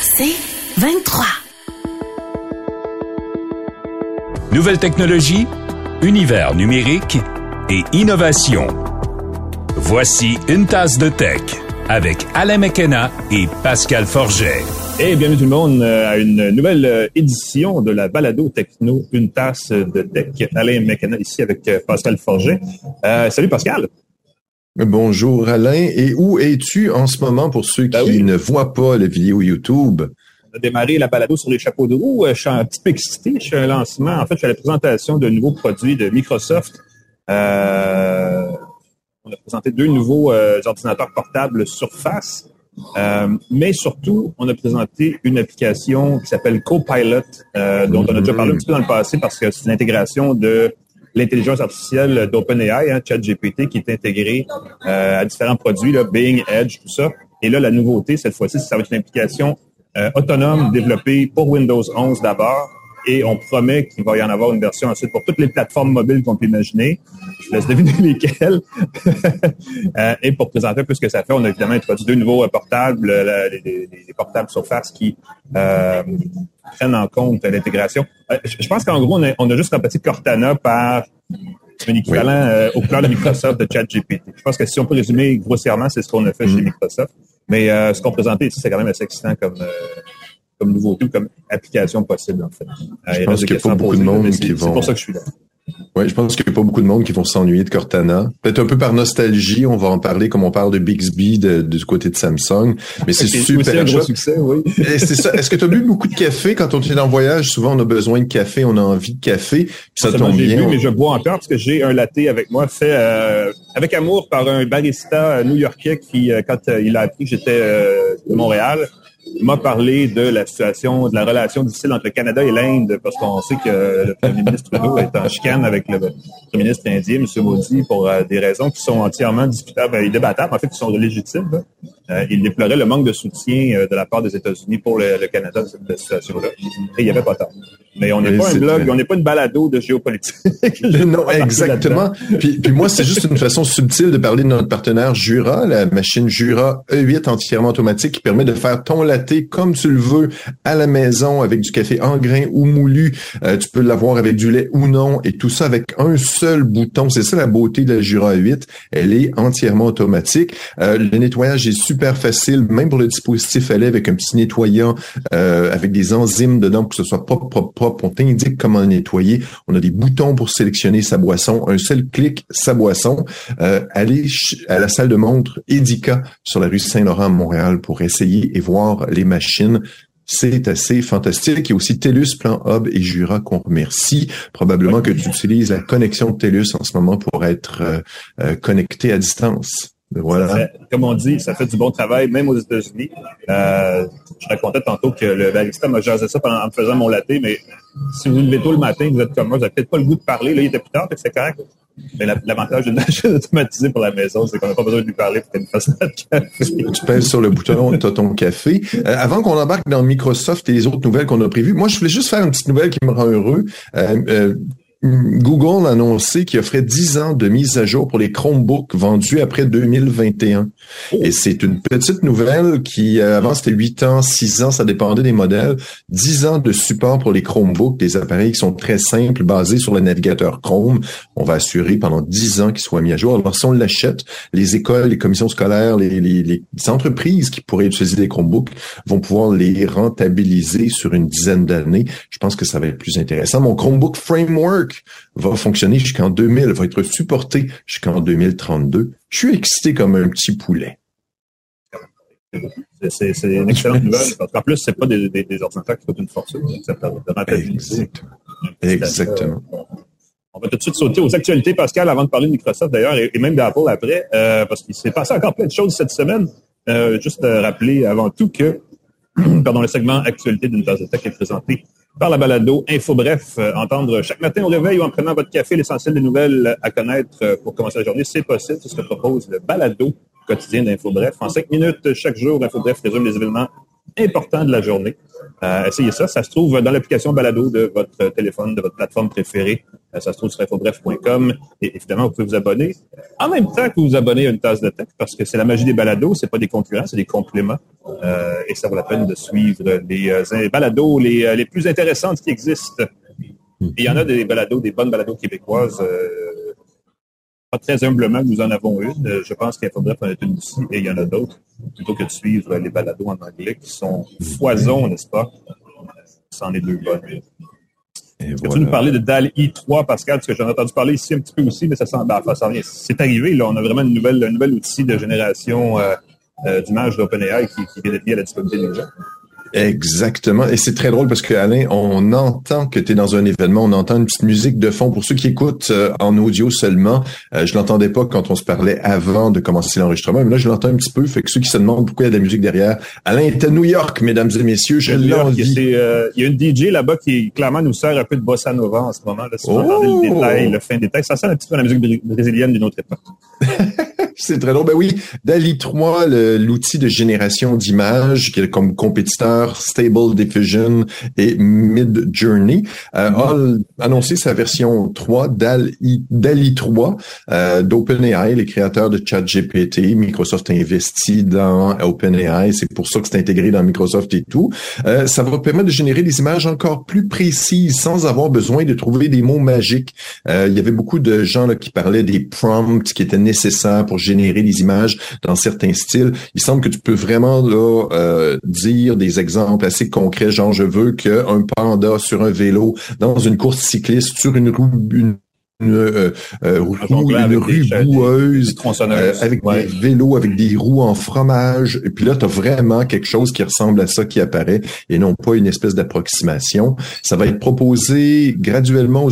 C'est 23. Nouvelle technologie, univers numérique et innovation. Voici une tasse de tech avec Alain McKenna et Pascal Forget. Et bienvenue tout le monde euh, à une nouvelle euh, édition de la Balado Techno, une tasse de tech. Alain McKenna ici avec euh, Pascal Forget. salut Pascal. Bonjour Alain. Et où es-tu en ce moment pour ceux Ben qui ne voient pas la vidéo YouTube? On a démarré la balado sur les chapeaux de roue. Je suis un petit peu excité. Je suis un lancement. En fait, je suis à la présentation de nouveaux produits de Microsoft. Euh, on a présenté deux nouveaux euh, ordinateurs portables Surface. Euh, mais surtout, on a présenté une application qui s'appelle Copilot, euh, dont on a déjà parlé un petit peu dans le passé parce que c'est une intégration de l'intelligence artificielle d'OpenAI, hein, ChatGPT, qui est intégrée euh, à différents produits, là, Bing, Edge, tout ça. Et là, la nouveauté, cette fois-ci, ça va être une application euh, autonome développée pour Windows 11 d'abord, et on promet qu'il va y en avoir une version ensuite pour toutes les plateformes mobiles qu'on peut imaginer. Je vous laisse deviner lesquelles. Euh, et pour présenter un peu ce que ça fait, on a évidemment introduit deux nouveaux euh, portables, euh, les, les- les portables Surface qui euh, prennent en compte l'intégration. Je pense qu'en gros, on a, on a juste remplacé Cortana par un équivalent euh, au plan de Microsoft de ChatGPT. Je pense que si on peut résumer grossièrement, c'est ce qu'on a fait chez Microsoft. Mais euh, ce qu'on présentait ici, c'est quand même assez excitant comme, euh, comme nouveauté ou comme application possible, en fait. Euh, il pense qu'il y a pas beaucoup de monde qui c'est- C'est vont- pour ça que je suis là. Oui, je pense qu'il n'y a pas beaucoup de monde qui vont s'ennuyer de Cortana. Peut-être un peu par nostalgie, on va en parler comme on parle de Bixby de- du côté de Samsung. Mais c'est super aussi un gros succès, oui. Et c'est ça. Est-ce que tu as bu beaucoup de café? Quand on est en voyage? Souvent, on a besoin de café, on a envie de café. Puis ça tombe bien. bu, on- mais je bois encore parce que j'ai un latte avec moi fait euh, avec amour par un barista euh, new-yorkais qui, euh, quand euh, il a appris que j'étais euh, de Montréal, m'a parlé de la situation, de la relation difficile entre le Canada et l'Inde, parce qu'on sait que le premier ministre Trudeau est en chicane avec le premier ministre indien, M. Modi, pour euh, des raisons qui sont entièrement discutables et débattables, en fait, qui sont légitimes. Euh, il déplorait le manque de soutien euh, de la part des États-Unis pour le, le Canada dans cette situation-là. Et il n'y avait pas tort. Mais on n'est pas un blog, on n'est pas une balado de géopolitique. Non, exactement. Puis, puis moi, c'est juste une façon subtile de parler de notre partenaire Jura, la machine Jura E8 entièrement automatique qui permet de faire ton latte comme tu le veux à la maison avec du café en grains ou moulu. Euh, tu peux l'avoir avec du lait ou non et tout ça avec un seul bouton. C'est ça la beauté de la Jura E8. Elle est entièrement automatique. Euh, le nettoyage est super facile, même pour le dispositif à lait avec un petit nettoyant euh, avec des enzymes dedans pour que ce soit propre, propre, propre. On t'indique comment nettoyer. On a des boutons pour sélectionner sa boisson. Un seul clic, sa boisson. Euh, allez à la salle de montre Edica sur la rue Saint-Laurent à Montréal pour essayer et voir les machines. C'est assez fantastique. Il y a aussi TELUS, Plan Hub et Jura qu'on remercie. Probablement que tu utilises la connexion de TELUS en ce moment pour être euh, euh, connecté à distance. Voilà. Ça comme on dit, ça fait du bon travail, même aux États-Unis. Euh, je racontais tantôt que le barista m'a jasé ça pendant, en me faisant mon latte, mais si vous levez tôt le matin, vous êtes comme moi, vous n'avez peut-être pas le goût de parler. Là, il était plus tard, c'est correct. Mais la- l'avantage d'une machine automatisée pour la maison, c'est qu'on n'a pas besoin de lui parler pour qu'elle nous fasse notre café. tu pèses sur le bouton, tu as ton café. Euh, avant qu'on embarque dans Microsoft et les autres nouvelles qu'on a prévues, moi, je voulais juste faire une petite nouvelle qui me rend heureux. Euh, euh, Google a annoncé qu'il offrait 10 ans de mise à jour pour les Chromebooks vendus après 2021. Et c'est une petite nouvelle qui, euh, avant, c'était 8 ans, 6 ans, ça dépendait des modèles. 10 ans de support pour les Chromebooks, des appareils qui sont très simples, basés sur le navigateur Chrome. On va assurer pendant 10 ans qu'ils soient mis à jour. Alors, si on l'achète, les écoles, les commissions scolaires, les, les, les entreprises qui pourraient utiliser des Chromebooks vont pouvoir les rentabiliser sur une dizaine d'années. Je pense que ça va être plus intéressant. Mon Chromebook Framework va fonctionner jusqu'en 2000, va être supporté jusqu'en 2032. Je suis excité comme un petit poulet. C'est- une excellente nouvelle. Qu'en plus, c'est pas des, des, des ordinateurs qui coûtent une fortune. Exactement. Exactement. On va tout de suite sauter aux actualités, Pascal, avant de parler de Microsoft d'ailleurs, et, et même d'Apple après, euh, parce qu'il s'est passé encore plein de choses cette semaine. Euh, juste euh, rappeler avant tout que pardon, le segment Actualité d'une tasse de tech est présenté par la balado Info Bref. Euh, entendre chaque matin au réveil ou en prenant votre café l'essentiel des nouvelles à connaître euh, pour commencer la journée, c'est possible. C'est ce que propose le balado quotidien d'Info Bref. En cinq minutes chaque jour, Info Bref résume les événements importants de la journée. Euh, essayez ça. Ça se trouve dans l'application balado de votre téléphone, de votre plateforme préférée. Euh, ça se trouve sur infobref.com. Et évidemment, vous pouvez vous abonner en même temps que vous vous abonnez à une tasse de tech parce que c'est la magie des balados. C'est pas des concurrents, c'est des compléments. et ça vaut la peine de suivre les, balados les, les plus intéressantes qui existent. Il y en a des balados, des bonnes balados québécoises très humblement, nous en avons une. Euh, je pense qu'il faudrait en ait une ici et il y en a d'autres, plutôt que de suivre les balados en anglais qui sont foison, n'est-ce pas? C'en est deux bonnes. Tu nous parler de DAL-I 3, Pascal, parce que j'en ai entendu parler ici un petit peu aussi, mais ça sent, ben, ça C'est arrivé, là. On a vraiment une nouvelle, un nouvel outil de génération euh, euh, d'image d'OpenAI qui, qui vient d'être mis à la disponibilité des gens. Exactement. Et c'est très drôle parce que Alain, on entend que tu es dans un événement, on entend une petite musique de fond. Pour ceux qui écoutent euh, en audio seulement, euh, je l'entendais pas quand on se parlait avant de commencer l'enregistrement, mais là je l'entends un petit peu. Fait que ceux qui se demandent pourquoi il y a de la musique derrière, Alain est à New York, mesdames et messieurs. Je l'envie. Euh, il y a une DJ là-bas qui clairement nous sert un peu de bossa nova en ce moment. Là, si oh! le détail, le fin détail, ça sert un petit peu à la musique brésilienne d'une autre époque. c'est très drôle. Ben oui, DALI 3, l'outil de génération d'images qui est comme compétiteur Stable Diffusion et Mid Journey, euh, a annoncé sa version 3 DALI, DALI 3 euh, d'OpenAI, les créateurs de ChatGPT. Microsoft a investi dans OpenAI, c'est pour ça que c'est intégré dans Microsoft et tout. Euh, ça va permettre de générer des images encore plus précises sans avoir besoin de trouver des mots magiques. Euh, il y avait beaucoup de gens là, qui parlaient des prompts qui étaient nécessaires pour générer des images dans certains styles. Il semble que tu peux vraiment là euh, dire des exemples assez concrets, genre je veux qu'un panda sur un vélo dans une course cycliste sur une roue une euh, euh, une rue boueuse avec des vélos, avec des roues en fromage. Et puis là, tu as vraiment quelque chose qui ressemble à ça qui apparaît et non pas une espèce d'approximation. Ça va être proposé graduellement aux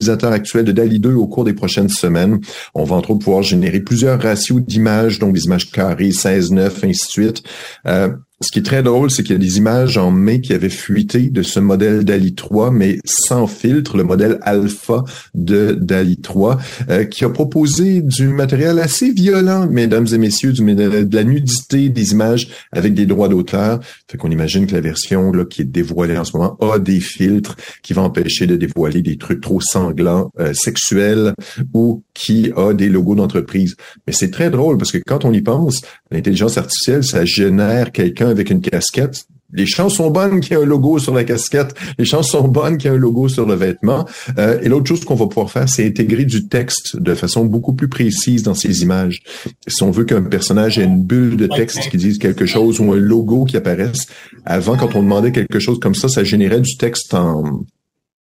utilisateurs actuels de DALI 2 au cours des prochaines semaines. On va entre autres pouvoir générer plusieurs ratios d'images, donc des images carrées, 16, 9, ainsi de suite. Euh, ce qui est très drôle, c'est qu'il y a des images en mai qui avaient fuité de ce modèle DALI 3, mais sans filtre, le modèle alpha de DALI 3, euh, qui a proposé du matériel assez violent, mesdames et messieurs, du, de la nudité des images avec des droits d'auteur. Fait qu'on imagine que la version là, qui est dévoilée en ce moment a des filtres qui vont empêcher de dévoiler des trucs trop sanglants, euh, sexuels ou qui a des logos d'entreprise. Mais c'est très drôle parce que quand on y pense, l'intelligence artificielle, ça génère quelqu'un avec une casquette, les chances sont bonnes qu'il y ait un logo sur la casquette. Les chances sont bonnes qu'il y ait un logo sur le vêtement. Euh, et l'autre chose qu'on va pouvoir faire, c'est intégrer du texte de façon beaucoup plus précise dans ces images. Si on veut qu'un personnage ait une bulle de texte qui dise quelque chose ou un logo qui apparaisse, avant, quand on demandait quelque chose comme ça, ça générait du texte en,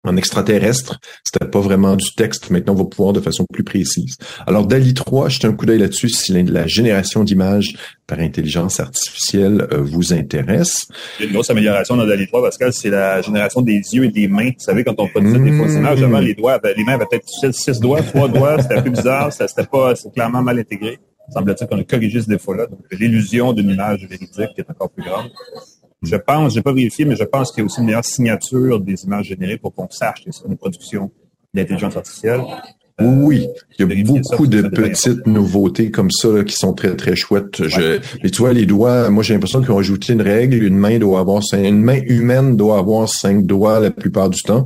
en extraterrestre. C'était pas vraiment du texte. Maintenant, on va pouvoir de façon plus précise. Alors, DALI 3, jetez un coup d'œil là-dessus si la génération d'images par intelligence artificielle euh, vous intéresse. Il y a une grosse amélioration dans DALI 3, Pascal, c'est la génération des yeux et des mains. Vous savez, quand on produisait des fausses images, avant, les doigts, les mains avaient peut-être six doigts, trois doigts, c'était un peu bizarre, c'était pas, c'est clairement mal intégré. Semble-t-il qu'on a corrigé ce défaut-là. Donc, l'illusion d'une image véridique est encore plus grande. Je pense, j'ai pas vérifié, mais je pense qu'il y a aussi une meilleure signature des images générées pour qu'on sache que c'est une production d'intelligence artificielle. Euh, oui, il y a beaucoup de petites nouveautés comme ça qui sont très très chouettes. Je, tu vois les doigts, moi j'ai l'impression qu'ils ont ajouté une règle, une main doit avoir une main humaine doit avoir cinq doigts la plupart du temps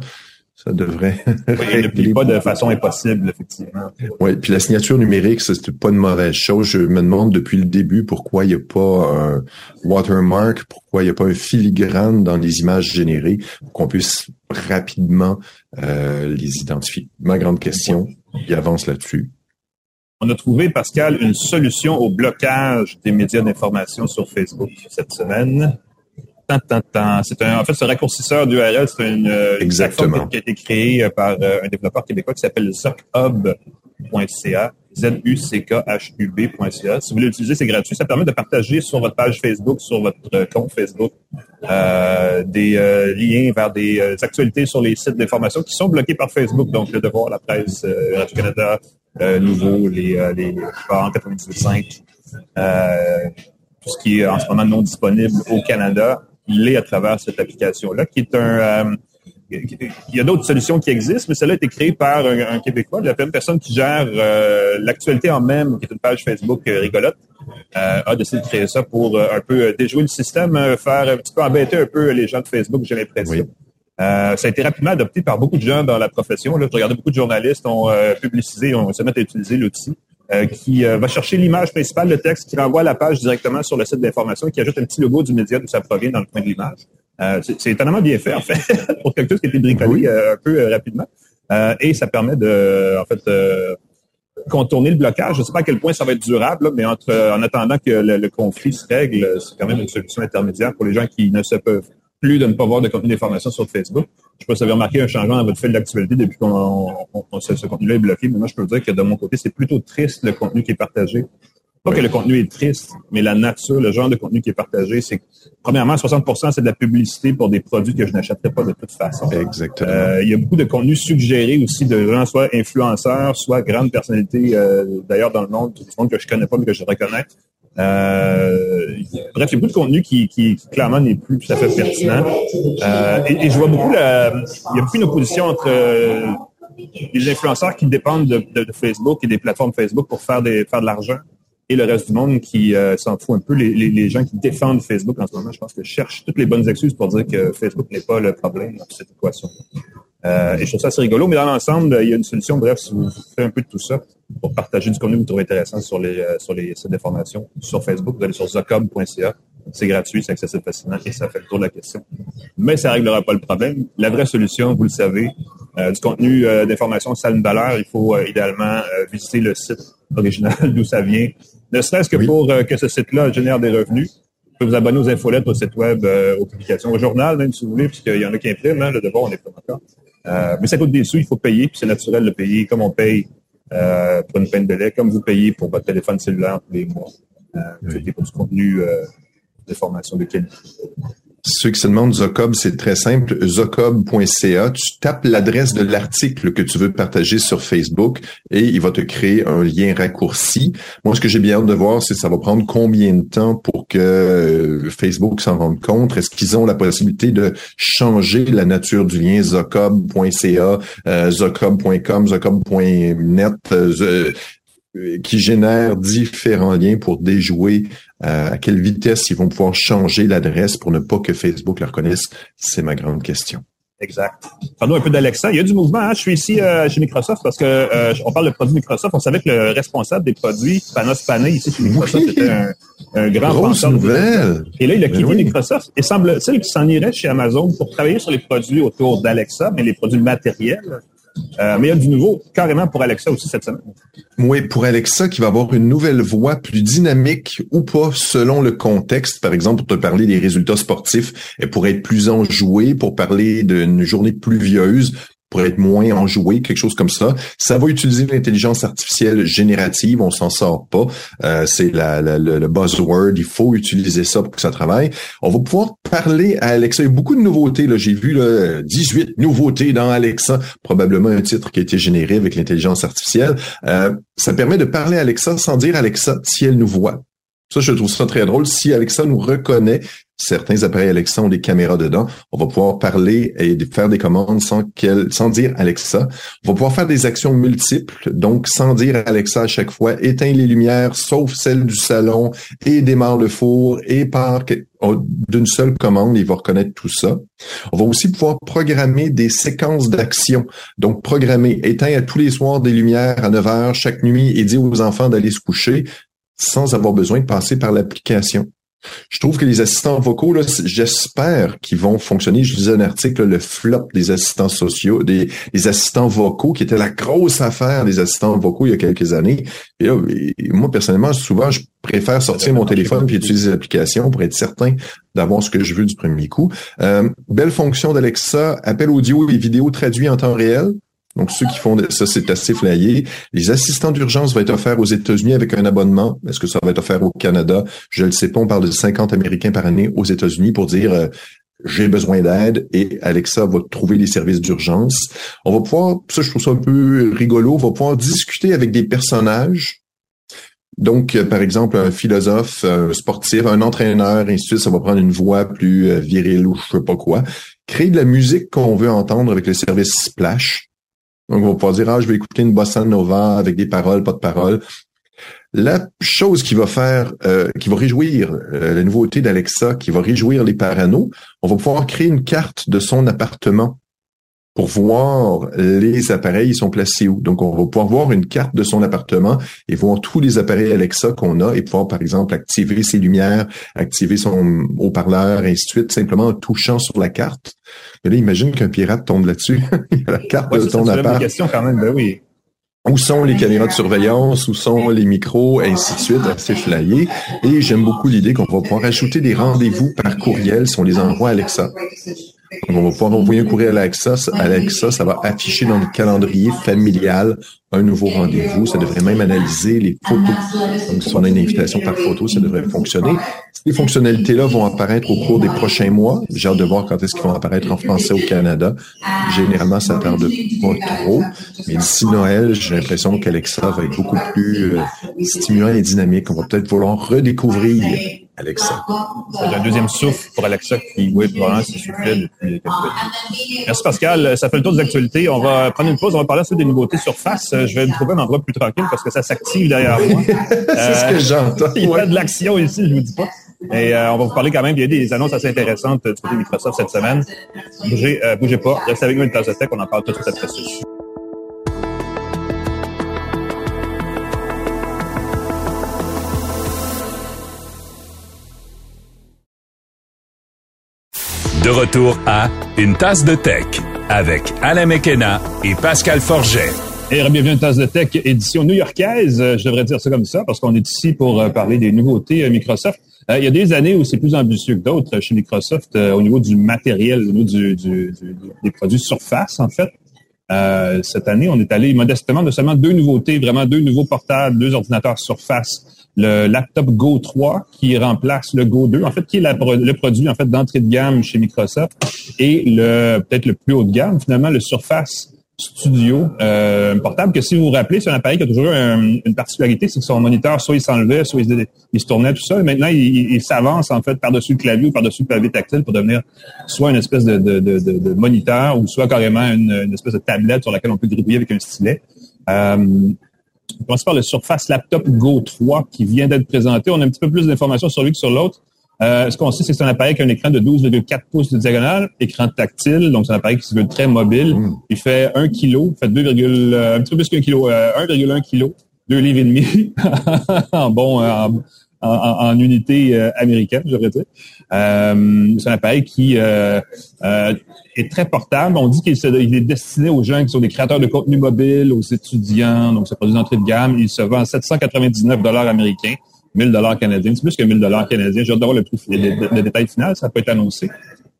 ça devrait. Oui, ne pas de façon impossible, effectivement. Oui, puis la signature numérique, c'est pas une mauvaise chose. Je me demande depuis le début pourquoi il n'y a pas un watermark, pourquoi il n'y a pas un filigrane dans les images générées pour qu'on puisse rapidement euh, les identifier. Ma grande question, il avance là-dessus. On a trouvé, Pascal, une solution au blocage des médias d'information sur Facebook cette semaine. C'est un, en fait, ce raccourcisseur d'URL, c'est une, euh, plateforme qui a été créée euh, par euh, un développeur québécois qui s'appelle zuckhub.ca, Z-U-C-K-H-U-B.ca. Si vous voulez l'utiliser, c'est gratuit. Ça permet de partager sur votre page Facebook, sur votre compte Facebook, euh, des liens vers des actualités sur les sites d'information qui sont bloqués par Facebook. Donc, le Devoir, la presse, Radio-Canada, Nouveau, les, les, les 98.5, tout ce qui est en ce moment non disponible au Canada il est à travers cette application-là, qui est un... Euh, il y a d'autres solutions qui existent, mais celle-là a été créée par un, Québécois, la même personne qui gère euh, l'actualité en même, qui est une page Facebook euh, rigolote, a décidé de créer ça pour un peu déjouer le système, faire un petit peu embêter un peu les gens de Facebook, j'ai l'impression. ça a été rapidement adopté par beaucoup de gens dans la profession. Là. Je regardais beaucoup de journalistes ont publicisé, ont se mis à utiliser l'outil. Qui va chercher l'image principale, le texte, qui renvoie à la page directement sur le site d'information, qui ajoute un petit logo du média d'où ça provient dans le coin de l'image. c'est étonnamment bien fait, en fait, pour quelque chose qui a été bricolé un peu rapidement. et ça permet de, en fait, contourner le blocage. Je ne sais pas à quel point ça va être durable, mais entre, en attendant que le, conflit se règle, c'est quand même une solution intermédiaire pour les gens qui ne se peuvent plus de ne pas voir de contenu d'information sur Facebook. Je ne sais pas si vous avez remarqué un changement dans votre fil d'actualité depuis qu'on ce, contenu-là est bloqué, mais moi, je peux vous dire que de mon côté, c'est plutôt triste le contenu qui est partagé. Pas que le contenu est triste, mais la nature, le genre de contenu qui est partagé, c'est premièrement, 60% c'est de la publicité pour des produits que je n'achèterais pas de toute façon. Exactement. Euh, il y a beaucoup de contenu suggéré aussi de gens, soit influenceurs, soit grandes personnalités, euh, d'ailleurs dans le monde, tout le monde que je connais pas, mais que je reconnais. Euh, bref, il y a beaucoup de contenu qui, qui, clairement n'est plus tout à fait pertinent. Euh, et, et, je vois beaucoup la, il y a beaucoup une opposition entre les influenceurs qui dépendent de, de, de, Facebook et des plateformes Facebook pour faire des faire de l'argent le reste du monde qui euh, s'en fout un peu. Les, les, gens qui défendent Facebook en ce moment, je pense que cherchent toutes les bonnes excuses pour dire que Facebook n'est pas le problème dans cette équation. Euh, et je trouve ça assez rigolo, mais dans l'ensemble, il y a une solution. Bref, si vous faites un peu de tout ça pour partager du contenu que vous trouvez intéressant sur les euh, sur les sites d'information sur Facebook, vous allez sur zocob.ca. C'est gratuit, c'est accessible facilement et ça fait le tour de la question. Mais ça réglera pas le problème. La vraie solution, vous le savez, du contenu d'information, ça a une valeur. Il faut idéalement visiter le site original d'où ça vient, ne serait-ce que pour euh, que ce site-là génère des revenus. Vous pouvez vous abonner aux infolettes, au site web, euh, aux publications, au journal, même si vous voulez, puisqu'il y en a qui impriment, hein, le devoir, on est pas encore. Euh, mais ça coûte des sous, il faut payer, puis c'est naturel de payer, comme on paye pour une peine de lait, comme vous payez pour votre téléphone cellulaire tous les mois. Euh, pour du contenu de formation de qualité. Ceux qui se demandent Zocob, c'est très simple. Zocob.ca, tu tapes l'adresse de l'article que tu veux partager sur Facebook et il va te créer un lien raccourci. Moi, ce que j'ai bien hâte de voir, c'est ça va prendre combien de temps pour que euh, Facebook s'en rende compte? Est-ce qu'ils ont la possibilité de changer la nature du lien Zocob.ca, euh, Zocob.com, Zocob.net, euh, qui génère différents liens pour déjouer euh, à quelle vitesse ils vont pouvoir changer l'adresse pour ne pas que Facebook le reconnaisse? C'est ma grande question. Exact. Parlons un peu d'Alexa. Il y a du mouvement. Hein? Je suis ici euh, chez Microsoft parce que euh, on parle de produits Microsoft. On savait que le responsable des produits, Panos Panay, ici chez Microsoft, était un, grand Grosse nouvelle. Et là, il a quitté ben Microsoft. Et semble-t-il qu'il s'en irait chez Amazon pour travailler sur les produits autour d'Alexa, mais les produits matériels. Euh, mais il y a du nouveau carrément pour Alexa aussi cette semaine. Oui, pour Alexa qui va avoir une nouvelle voix plus dynamique ou pas selon le contexte. Par exemple, pour te parler des résultats sportifs, elle pourrait être plus enjouée pour parler d'une journée pluvieuse pour être moins enjoué, quelque chose comme ça. Ça va utiliser l'intelligence artificielle générative, on s'en sort pas. Euh, c'est la, le buzzword, il faut utiliser ça pour que ça travaille. On va pouvoir parler à Alexa. Il y a beaucoup de nouveautés. Là. J'ai vu là, 18 nouveautés dans Alexa, probablement un titre qui a été généré avec l'intelligence artificielle. Euh, ça permet de parler à Alexa sans dire Alexa si elle nous voit. Ça, je trouve ça très drôle. Si Alexa nous reconnaît, certains appareils Alexa ont des caméras dedans, on va pouvoir parler et faire des commandes sans dire Alexa. On va pouvoir faire des actions multiples, donc sans dire Alexa à chaque fois, éteins les lumières, sauf celles du salon, et démarre le four, et par d'une seule commande, il va reconnaître tout ça. On va aussi pouvoir programmer des séquences d'actions. Donc, programmer, éteins à tous les soirs des lumières à 9 heures chaque nuit et dire aux enfants d'aller se coucher sans avoir besoin de passer par l'application. Je trouve que les assistants vocaux, j'espère qu'ils vont fonctionner. Je lisais un article, le flop des assistants sociaux, des, assistants vocaux, qui était la grosse affaire des assistants vocaux il y a quelques années. Et, moi, personnellement, souvent, je préfère sortir mon téléphone puis utiliser l'application pour être certain d'avoir ce que je veux du premier coup. Euh, belle fonction d'Alexa, appel audio et vidéo traduit en temps réel. Donc, ceux qui font ça, c'est assez flyé. Les assistants d'urgence vont être offerts aux États-Unis avec un abonnement. Est-ce que ça va être offert au Canada? Je ne le sais pas. On parle de 50 Américains par année aux États-Unis pour dire euh, j'ai besoin d'aide et Alexa va trouver les services d'urgence. On va pouvoir, ça je trouve ça un peu rigolo, on va pouvoir discuter avec des personnages donc, euh, par exemple, un philosophe, un sportif, un entraîneur, ainsi de suite, ça va prendre une voix plus euh, virile ou je sais pas quoi. Créer de la musique qu'on veut entendre avec le service Splash. Donc, on va pouvoir dire, ah, je vais écouter une bossa nova avec des paroles, pas de paroles. La chose qui va faire, euh, qui va réjouir euh, la nouveauté d'Alexa, qui va réjouir les parano, on va pouvoir créer une carte de son appartement pour voir les appareils sont placés où. Donc, on va pouvoir voir une carte de son appartement et voir tous les appareils Alexa qu'on a et pouvoir, par exemple, activer ses lumières, activer son haut-parleur, et ainsi de suite, simplement en touchant sur la carte. Mais là, imagine qu'un pirate tombe là-dessus. Il a la carte de ton appart. question quand même, ben oui. Où sont les caméras de surveillance? Où sont les micros? Ainsi de suite, assez flyé. Et j'aime beaucoup l'idée qu'on va pouvoir ajouter des rendez-vous par courriel si on les envoie à Alexa. On va pouvoir envoyer un courriel à Alexa. Alexa, ça va afficher dans le calendrier familial un nouveau rendez-vous. Ça devrait même analyser les photos. Donc, si on a une invitation par photo, ça devrait fonctionner. Ces fonctionnalités-là vont apparaître au cours des prochains mois. J'ai hâte de voir quand est-ce qu'ils vont apparaître en français au Canada. Généralement, ça tarde pas trop. Mais d'ici Noël, j'ai l'impression qu'Alexa va être beaucoup plus euh, stimulant et dynamique. On va peut-être vouloir redécouvrir Alexa. C'est un deuxième souffle pour Alexa qui, oui, probablement s'est soufflé depuis quelques Merci Pascal. Ça fait le tour des actualités. On va prendre une pause. On va parler ensuite des nouveautés surface. Je vais me trouver un endroit plus tranquille parce que ça s'active derrière moi. C'est ce que j'entends. Il y a de l'action ici, je vous dis pas. Et euh, on va vous parler quand même, il y a des annonces assez intéressantes du côté de Microsoft cette semaine. Bougez, euh, bougez pas, restez avec nous une tasse de tech, on en parle tout de suite après ceci. De retour à Une tasse de tech avec Alain Mekena et Pascal Forget. Et bienvenue à une tasse de tech édition new-yorkaise. Euh, je devrais dire ça comme ça parce qu'on est ici pour euh, parler des nouveautés Microsoft. Euh, il y a des années où c'est plus ambitieux que d'autres chez Microsoft au niveau du matériel, au niveau du, du, des produits Surface, en fait. cette année, on est allé modestement de seulement deux nouveautés, vraiment deux nouveaux portables, deux ordinateurs Surface le laptop Go 3 qui remplace le Go 2, en fait, qui est le produit en fait d'entrée de gamme chez Microsoft et le peut-être le plus haut de gamme finalement, le Surface Studio euh, portable que si vous vous rappelez, c'est un appareil qui a toujours une particularité, c'est que son moniteur soit il s'enlevait, soit il, se tournait tout ça. Et maintenant, il, s'avance en fait par-dessus le clavier ou par-dessus le clavier tactile pour devenir soit une espèce de, de, de, de moniteur ou soit carrément une, une, espèce de tablette sur laquelle on peut gribouiller avec un stylet. Euh, on commence par le Surface Laptop Go 3 qui vient d'être présenté. On a un petit peu plus d'informations sur lui que sur l'autre. Euh, ce qu'on sait, c'est que c'est un appareil qui a un écran de 12,4 pouces de diagonale, écran tactile, donc c'est un appareil qui se veut très mobile. Mm. Il fait 1 kg, fait 2, euh, un petit peu plus qu'un kilo, 1,1 euh, kg, 2 livres et demi en bon, en, unité américaine, je dire. Euh, c'est un appareil qui euh, euh, est très portable. On dit qu'il est destiné aux gens qui sont des créateurs de contenu mobile, aux étudiants, donc c'est produit d'entrée de gamme. Il se vend à 799 dollars américains, 1000 dollars canadiens. C'est plus que 1000 dollars canadiens. J'ai hâte d'avoir le, le, détail final, ça peut être annoncé.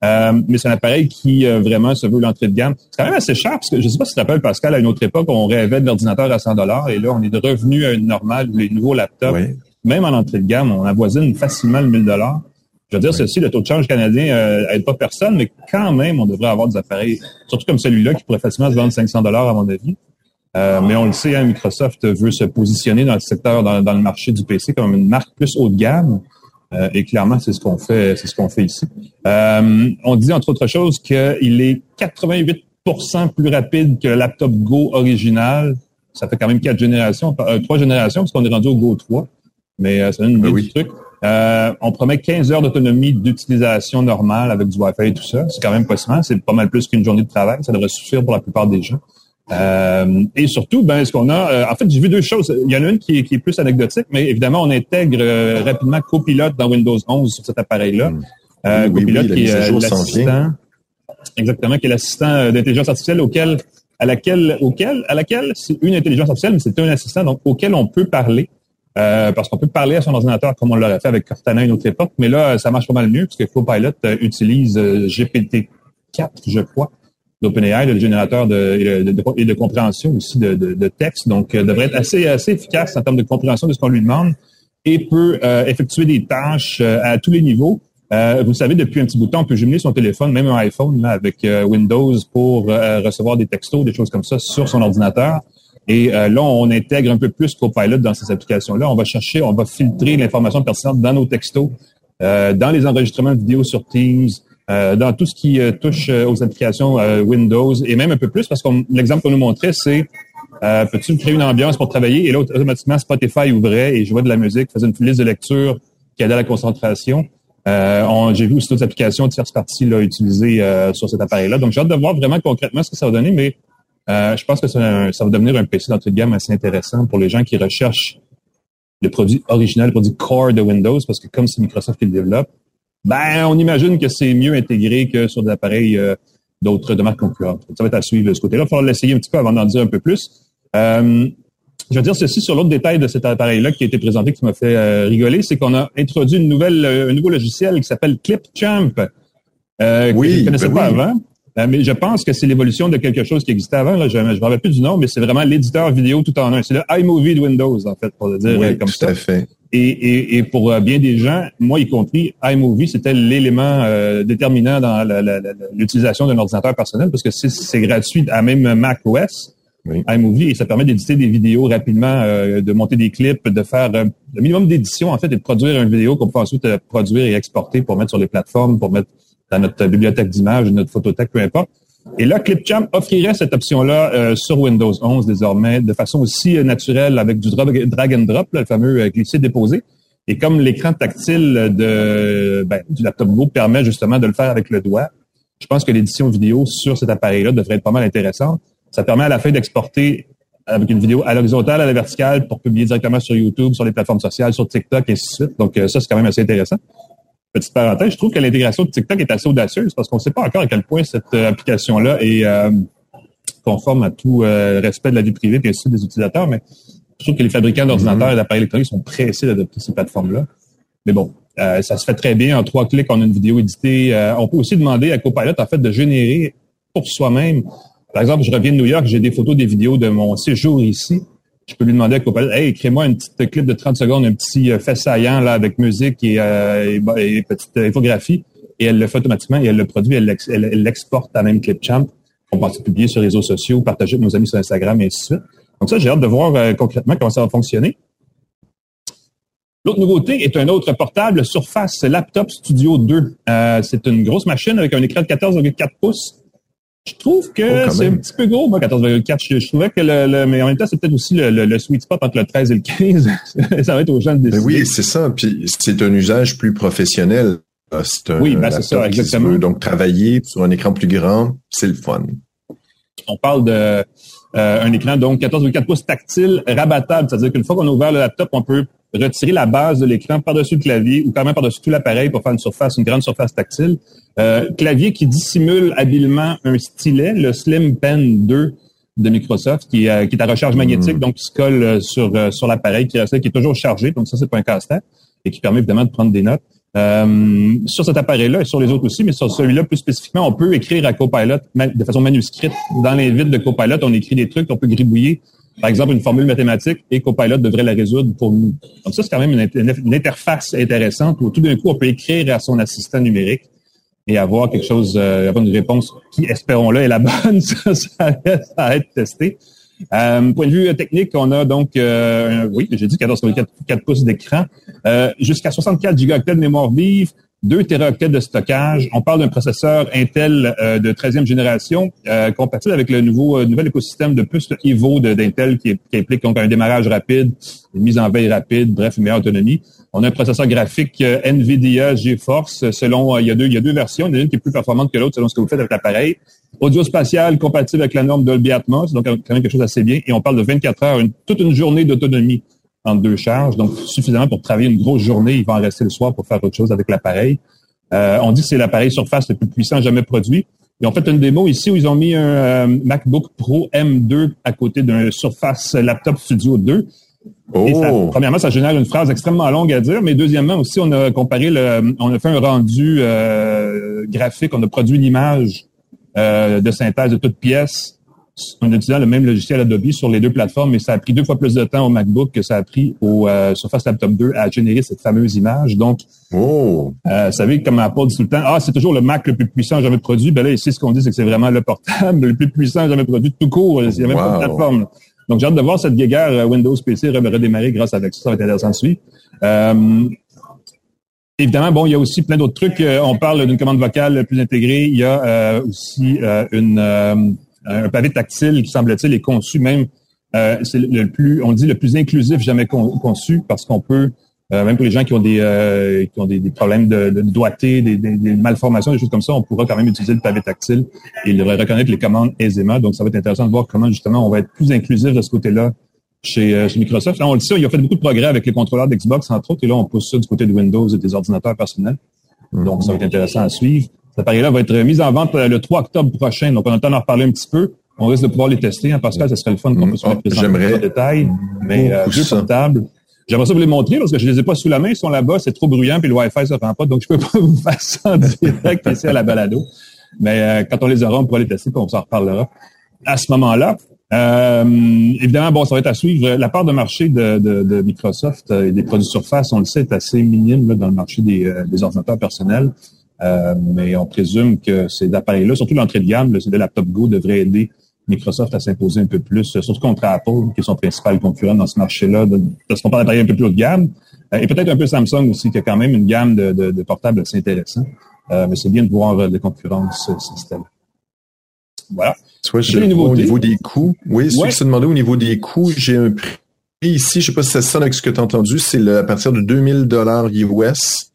Euh, mais c'est un appareil qui vraiment se veut l'entrée de gamme. C'est quand même assez cher parce que je ne sais pas si tu t'appelles Pascal, à une autre époque, on rêvait de l'ordinateur à 100 dollars et là, on est revenu à une normale, les nouveaux laptops. Même en entrée de gamme, on avoisine facilement le 1000 dollars. Je veux dire, ceci, le taux de change canadien euh, aide pas personne, mais quand même, on devrait avoir des appareils, surtout comme celui-là, qui pourrait facilement se vendre 500 dollars à mon avis. Euh, mais on le sait, hein, Microsoft veut se positionner dans le secteur, dans, le marché du PC comme une marque plus haut de gamme. Euh, et clairement, c'est ce qu'on fait, c'est ce qu'on fait ici. Euh, on dit entre autres choses qu'il est 88% plus rapide que le laptop Go original. Ça fait quand même quatre générations, trois générations, parce qu'on est rendu au Go 3. Mais ça donne une ben idée du truc. Euh, on promet 15 heures d'autonomie d'utilisation normale avec du Wi-Fi et tout ça. C'est quand même possible. C'est pas mal plus qu'une journée de travail. Ça devrait suffire pour la plupart des gens. Euh, et surtout, ben, ce qu'on a, euh, en fait, j'ai vu deux choses. Il y en a une qui est, plus anecdotique, mais évidemment, on intègre rapidement Copilot dans Windows 11 sur cet appareil-là. Hmm. Copilot qui est l'assistant, exactement, qui est l'assistant d'intelligence artificielle auquel, à laquelle, auquel, à laquelle c'est une intelligence artificielle, mais c'est un assistant donc auquel on peut parler. Euh, parce qu'on peut parler à son ordinateur comme on l'aurait fait avec Cortana une autre époque, mais là, ça marche pas mal mieux puisque Copilot euh, utilise euh, GPT-4, je crois, d'OpenAI, le générateur de, et, de, compréhension aussi de, de, texte. Donc, devrait être assez, assez efficace en termes de compréhension de ce qu'on lui demande et peut effectuer des tâches à tous les niveaux. vous savez, depuis un petit bout de temps, on peut jumeler son téléphone, même un iPhone, avec Windows pour recevoir des textos, des choses comme ça sur son ordinateur. Et euh, là, on intègre un peu plus Copilot dans ces applications-là. On va chercher, on va filtrer l'information pertinente dans nos textos, euh, dans les enregistrements vidéo sur Teams, euh, dans tout ce qui touche aux applications Windows et même un peu plus parce que l'exemple qu'on nous montrait, c'est peux-tu me créer une ambiance pour travailler? Et là, automatiquement, Spotify ouvrait et jouait de la musique, faisait une liste de lecture qui aidait à la concentration. J'ai vu aussi d'autres applications de tierce partie là, utilisées sur cet appareil-là. Donc, j'ai hâte de voir vraiment concrètement ce que ça va donner, mais je pense que ça, va devenir un PC d'entrée de gamme assez intéressant pour les gens qui recherchent le produit original, le produit core de Windows, parce que comme c'est Microsoft qui le développe, ben, on imagine que c'est mieux intégré que sur des appareils euh, d'autres de marques concurrentes. Ça va être à suivre de ce côté-là. Il va falloir l'essayer un petit peu avant d'en dire un peu plus. Euh, je vais dire ceci sur l'autre détail de cet appareil-là qui a été présenté, qui m'a fait euh, rigoler, c'est qu'on a introduit une nouvelle, un nouveau logiciel qui s'appelle ClipChamp, euh, que je ne connaissais ben pas avant. Mais je pense que c'est l'évolution de quelque chose qui existait avant. Là. Je ne me rappelle plus du nom, mais c'est vraiment l'éditeur vidéo tout en un. C'est le iMovie de Windows, en fait, pour le dire oui, comme tout À fait. Et, et, pour euh, bien des gens, moi y compris, iMovie, c'était l'élément euh, déterminant dans l'utilisation d'un ordinateur personnel parce que c'est gratuit à même Mac OS. iMovie, et ça permet d'éditer des vidéos rapidement, euh, de monter des clips, de faire le minimum d'édition, en fait, et de produire une vidéo qu'on peut ensuite produire et exporter pour mettre sur les plateformes, pour mettre dans notre bibliothèque d'images, notre photothèque, peu importe. Et là, Clipchamp offrirait cette option-là euh, sur Windows 11 désormais de façon aussi euh, naturelle avec du drag and drop, le fameux euh, glisser-déposer. Et comme l'écran tactile de, ben, du laptop Go permet justement de le faire avec le doigt, je pense que l'édition vidéo sur cet appareil-là devrait être pas mal intéressante. Ça permet à la fin d'exporter avec une vidéo à l'horizontale, à la verticale pour publier directement sur YouTube, sur les plateformes sociales, sur TikTok et ainsi de suite. Donc ça, c'est quand même assez intéressant petite parenthèse, je trouve que l'intégration de TikTok est assez audacieuse parce qu'on ne sait pas encore à quel point cette euh, application-là est euh, conforme à tout euh, respect de la vie privée et aussi des utilisateurs, mais je trouve que les fabricants d'ordinateurs mm-hmm. et d'appareils électroniques sont pressés d'adopter ces plateformes-là. Mais bon, ça se fait très bien. En trois clics, on a une vidéo éditée. on peut aussi demander à Copilot, en fait, de générer pour soi-même. Par exemple, je reviens de New York, j'ai des photos, des vidéos de mon séjour ici je peux lui demander à Copilot, hey, crée-moi une petite clip de 30 secondes, un petit euh, fait saillant là avec musique et, euh, et, petite infographie, et elle le fait automatiquement et elle le produit, elle l'exporte à même ClipChamp. On pense publier sur les réseaux sociaux, partager avec nos amis sur Instagram et ainsi de suite. Donc ça, j'ai hâte de voir euh, concrètement comment ça va fonctionner. L'autre nouveauté est un autre portable Surface Laptop Studio 2. Euh, c'est une grosse machine avec un écran de 14,4 pouces je trouve que oh, c'est un petit peu gros, moi, 14,4. Je, trouvais que le, mais en même temps, c'est peut-être aussi le, sweet spot entre le 13 et le 15. ça va être aux gens de ben décider. oui, c'est ça. Puis c'est un usage plus professionnel. Ah, oui, ben c'est ça, exactement. donc travailler sur un écran plus grand, c'est le fun. On parle de euh, un écran donc 14,4 pouces tactile rabattable, c'est-à-dire qu'une fois qu'on a ouvert le laptop, on peut retirer la base de l'écran par-dessus le clavier ou quand même par-dessus tout l'appareil pour faire une surface, une grande surface tactile. Euh, clavier qui dissimule habilement un stylet, le Slim Pen 2 de Microsoft, qui, euh, qui est à recharge magnétique, hmm. donc qui se colle euh, sur, sur l'appareil, qui, qui est toujours chargé, donc ça, c'est pas un casse-tête, et qui permet évidemment de prendre des notes. sur cet appareil-là et sur les autres aussi, mais sur celui-là plus spécifiquement, on peut écrire à Copilot de façon manuscrite. Dans l'invite de Copilot, on écrit des trucs, on peut gribouiller par exemple, une formule mathématique et Copilot devrait la résoudre pour nous. Donc ça, c'est quand même une, interface intéressante où tout d'un coup, on peut écrire à son assistant numérique et avoir quelque chose, euh, avoir une réponse qui, espérons-le, est la bonne. ça, ça, à être testé. Euh, point de vue technique, on a donc, euh, oui, j'ai dit 14,4 pouces d'écran, euh, jusqu'à 64 gigaoctets de mémoire vive, 2 téraoctets de stockage. On parle d'un processeur Intel euh, de 13e génération euh, compatible avec le nouveau euh, nouvel écosystème de plus Evo d'Intel qui, qui, implique donc un démarrage rapide, une mise en veille rapide, bref, une meilleure autonomie. On a un processeur graphique NVIDIA GeForce. Selon, il y a deux, il y a deux versions. Il y en a une qui est plus performante que l'autre selon ce que vous faites avec l'appareil. Audio spatial compatible avec la norme Dolby Atmos, donc quand même quelque chose d'assez bien. Et on parle de 24 heures, une, toute une journée d'autonomie en deux charges, donc suffisamment pour travailler une grosse journée. Il va en rester le soir pour faire autre chose avec l'appareil. Euh, on dit que c'est l'appareil Surface le plus puissant jamais produit. Ils ont fait une démo ici où ils ont mis un euh, MacBook Pro M2 à côté d'un Surface Laptop Studio 2. Et ça, oh! premièrement, ça génère une phrase extrêmement longue à dire, mais deuxièmement aussi, on a comparé le, on a fait un rendu euh, graphique, on a produit une image de synthèse de toutes pièces en utilisant le même logiciel Adobe sur les deux plateformes, mais ça a pris deux fois plus de temps au MacBook que ça a pris au euh, Surface Laptop 2 à générer cette fameuse image. Donc, oh. euh, vous savez, comme Apple dit tout le temps, ah, c'est toujours le Mac le plus puissant jamais produit. Ben là, ici, ce qu'on dit, c'est que c'est vraiment le portable le plus puissant jamais produit tout court. Il n'y a même pas de plateforme. Donc, j'ai hâte de voir cette guéguerre euh, Windows PC redémarrer grâce à ça. Ça va être intéressant de suivre. Euh, Évidemment, bon, il y a aussi plein d'autres trucs. On parle d'une commande vocale plus intégrée. Il y a aussi une un pavé tactile qui semble-t-il est conçu même, euh, c'est le plus, on dit le plus inclusif jamais conçu parce qu'on peut même pour les gens qui ont des qui ont des, problèmes de, de doigté, des, des, malformations, des choses comme ça, on pourra quand même utiliser le pavé tactile et devrait reconnaître les commandes aisément. Donc, ça va être intéressant de voir comment justement on va être plus inclusif de ce côté-là chez, chez Microsoft. Là, on le sait, il a fait beaucoup de progrès avec les contrôleurs d'Xbox, entre autres, et là, on pousse ça du côté de Windows et des ordinateurs personnels. Donc, ça va être intéressant à suivre. Cet appareil-là va être mis en vente le 3 octobre prochain. Donc, on a le temps d'en reparler un petit peu. On risque de pouvoir les tester. Hein, Pascal, ce serait le fun qu'on puisse les présenter en détail. Mais euh, deux portables. J'aimerais ça vous les montrer parce que je les ai pas sous la main. Ils sont là-bas. C'est trop bruyant puis le Wi-Fi ça prend pas. Donc, je peux pas vous faire ça en direct ici à la balado. Mais euh, quand on les aura, on pourra les tester puis on s'en reparlera à ce moment-là. Euh, évidemment, bon, ça va être à suivre. La part de marché de, de, de Microsoft et des produits Surface, on le sait, est assez minime là, dans le marché des, des ordinateurs personnels. Euh, mais on présume que ces appareils-là, surtout l'entrée de gamme, le laptop Go devrait aider Microsoft à s'imposer un peu plus, surtout contre Apple, qui est son principal concurrent dans ce marché-là, parce qu'on parle d'appareils un peu plus haut de gamme, euh, et peut-être un peu Samsung aussi, qui a quand même une gamme de, de, portables assez intéressant. Euh, mais c'est bien de voir les concurrences s'installer. Voilà. Soit au niveau des coûts. Oui, ce que se demandait au niveau des coûts, j'ai un prix ici, je sais pas si ça sonne avec ce que tu as entendu, c'est à partir de 2000 dollars US.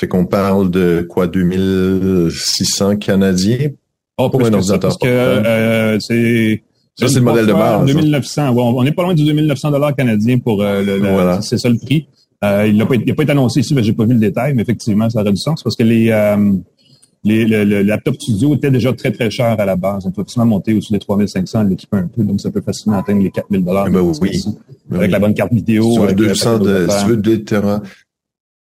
Fait qu'on parle de quoi, 2600 Canadiens? Oh, pour un ordinateur. Parce que euh, c'est ça, c'est le modèle de base. 2900. on n'est pas loin du 2900 dollars canadiens pour euh, le, voilà. c'est ça le prix. Euh, il n'a pas, pas, été annoncé ici, mais j'ai pas vu le détail, mais effectivement, ça aurait du sens parce que les, euh, les le, laptop studio était déjà très très cher à la base. On peut facilement monter au-dessus des 3500, l'équiper un peu, donc ça peut facilement atteindre les 4000 dollars. Eh ben oui, avec la bonne carte vidéo. Sur 200 de, si tu veux 2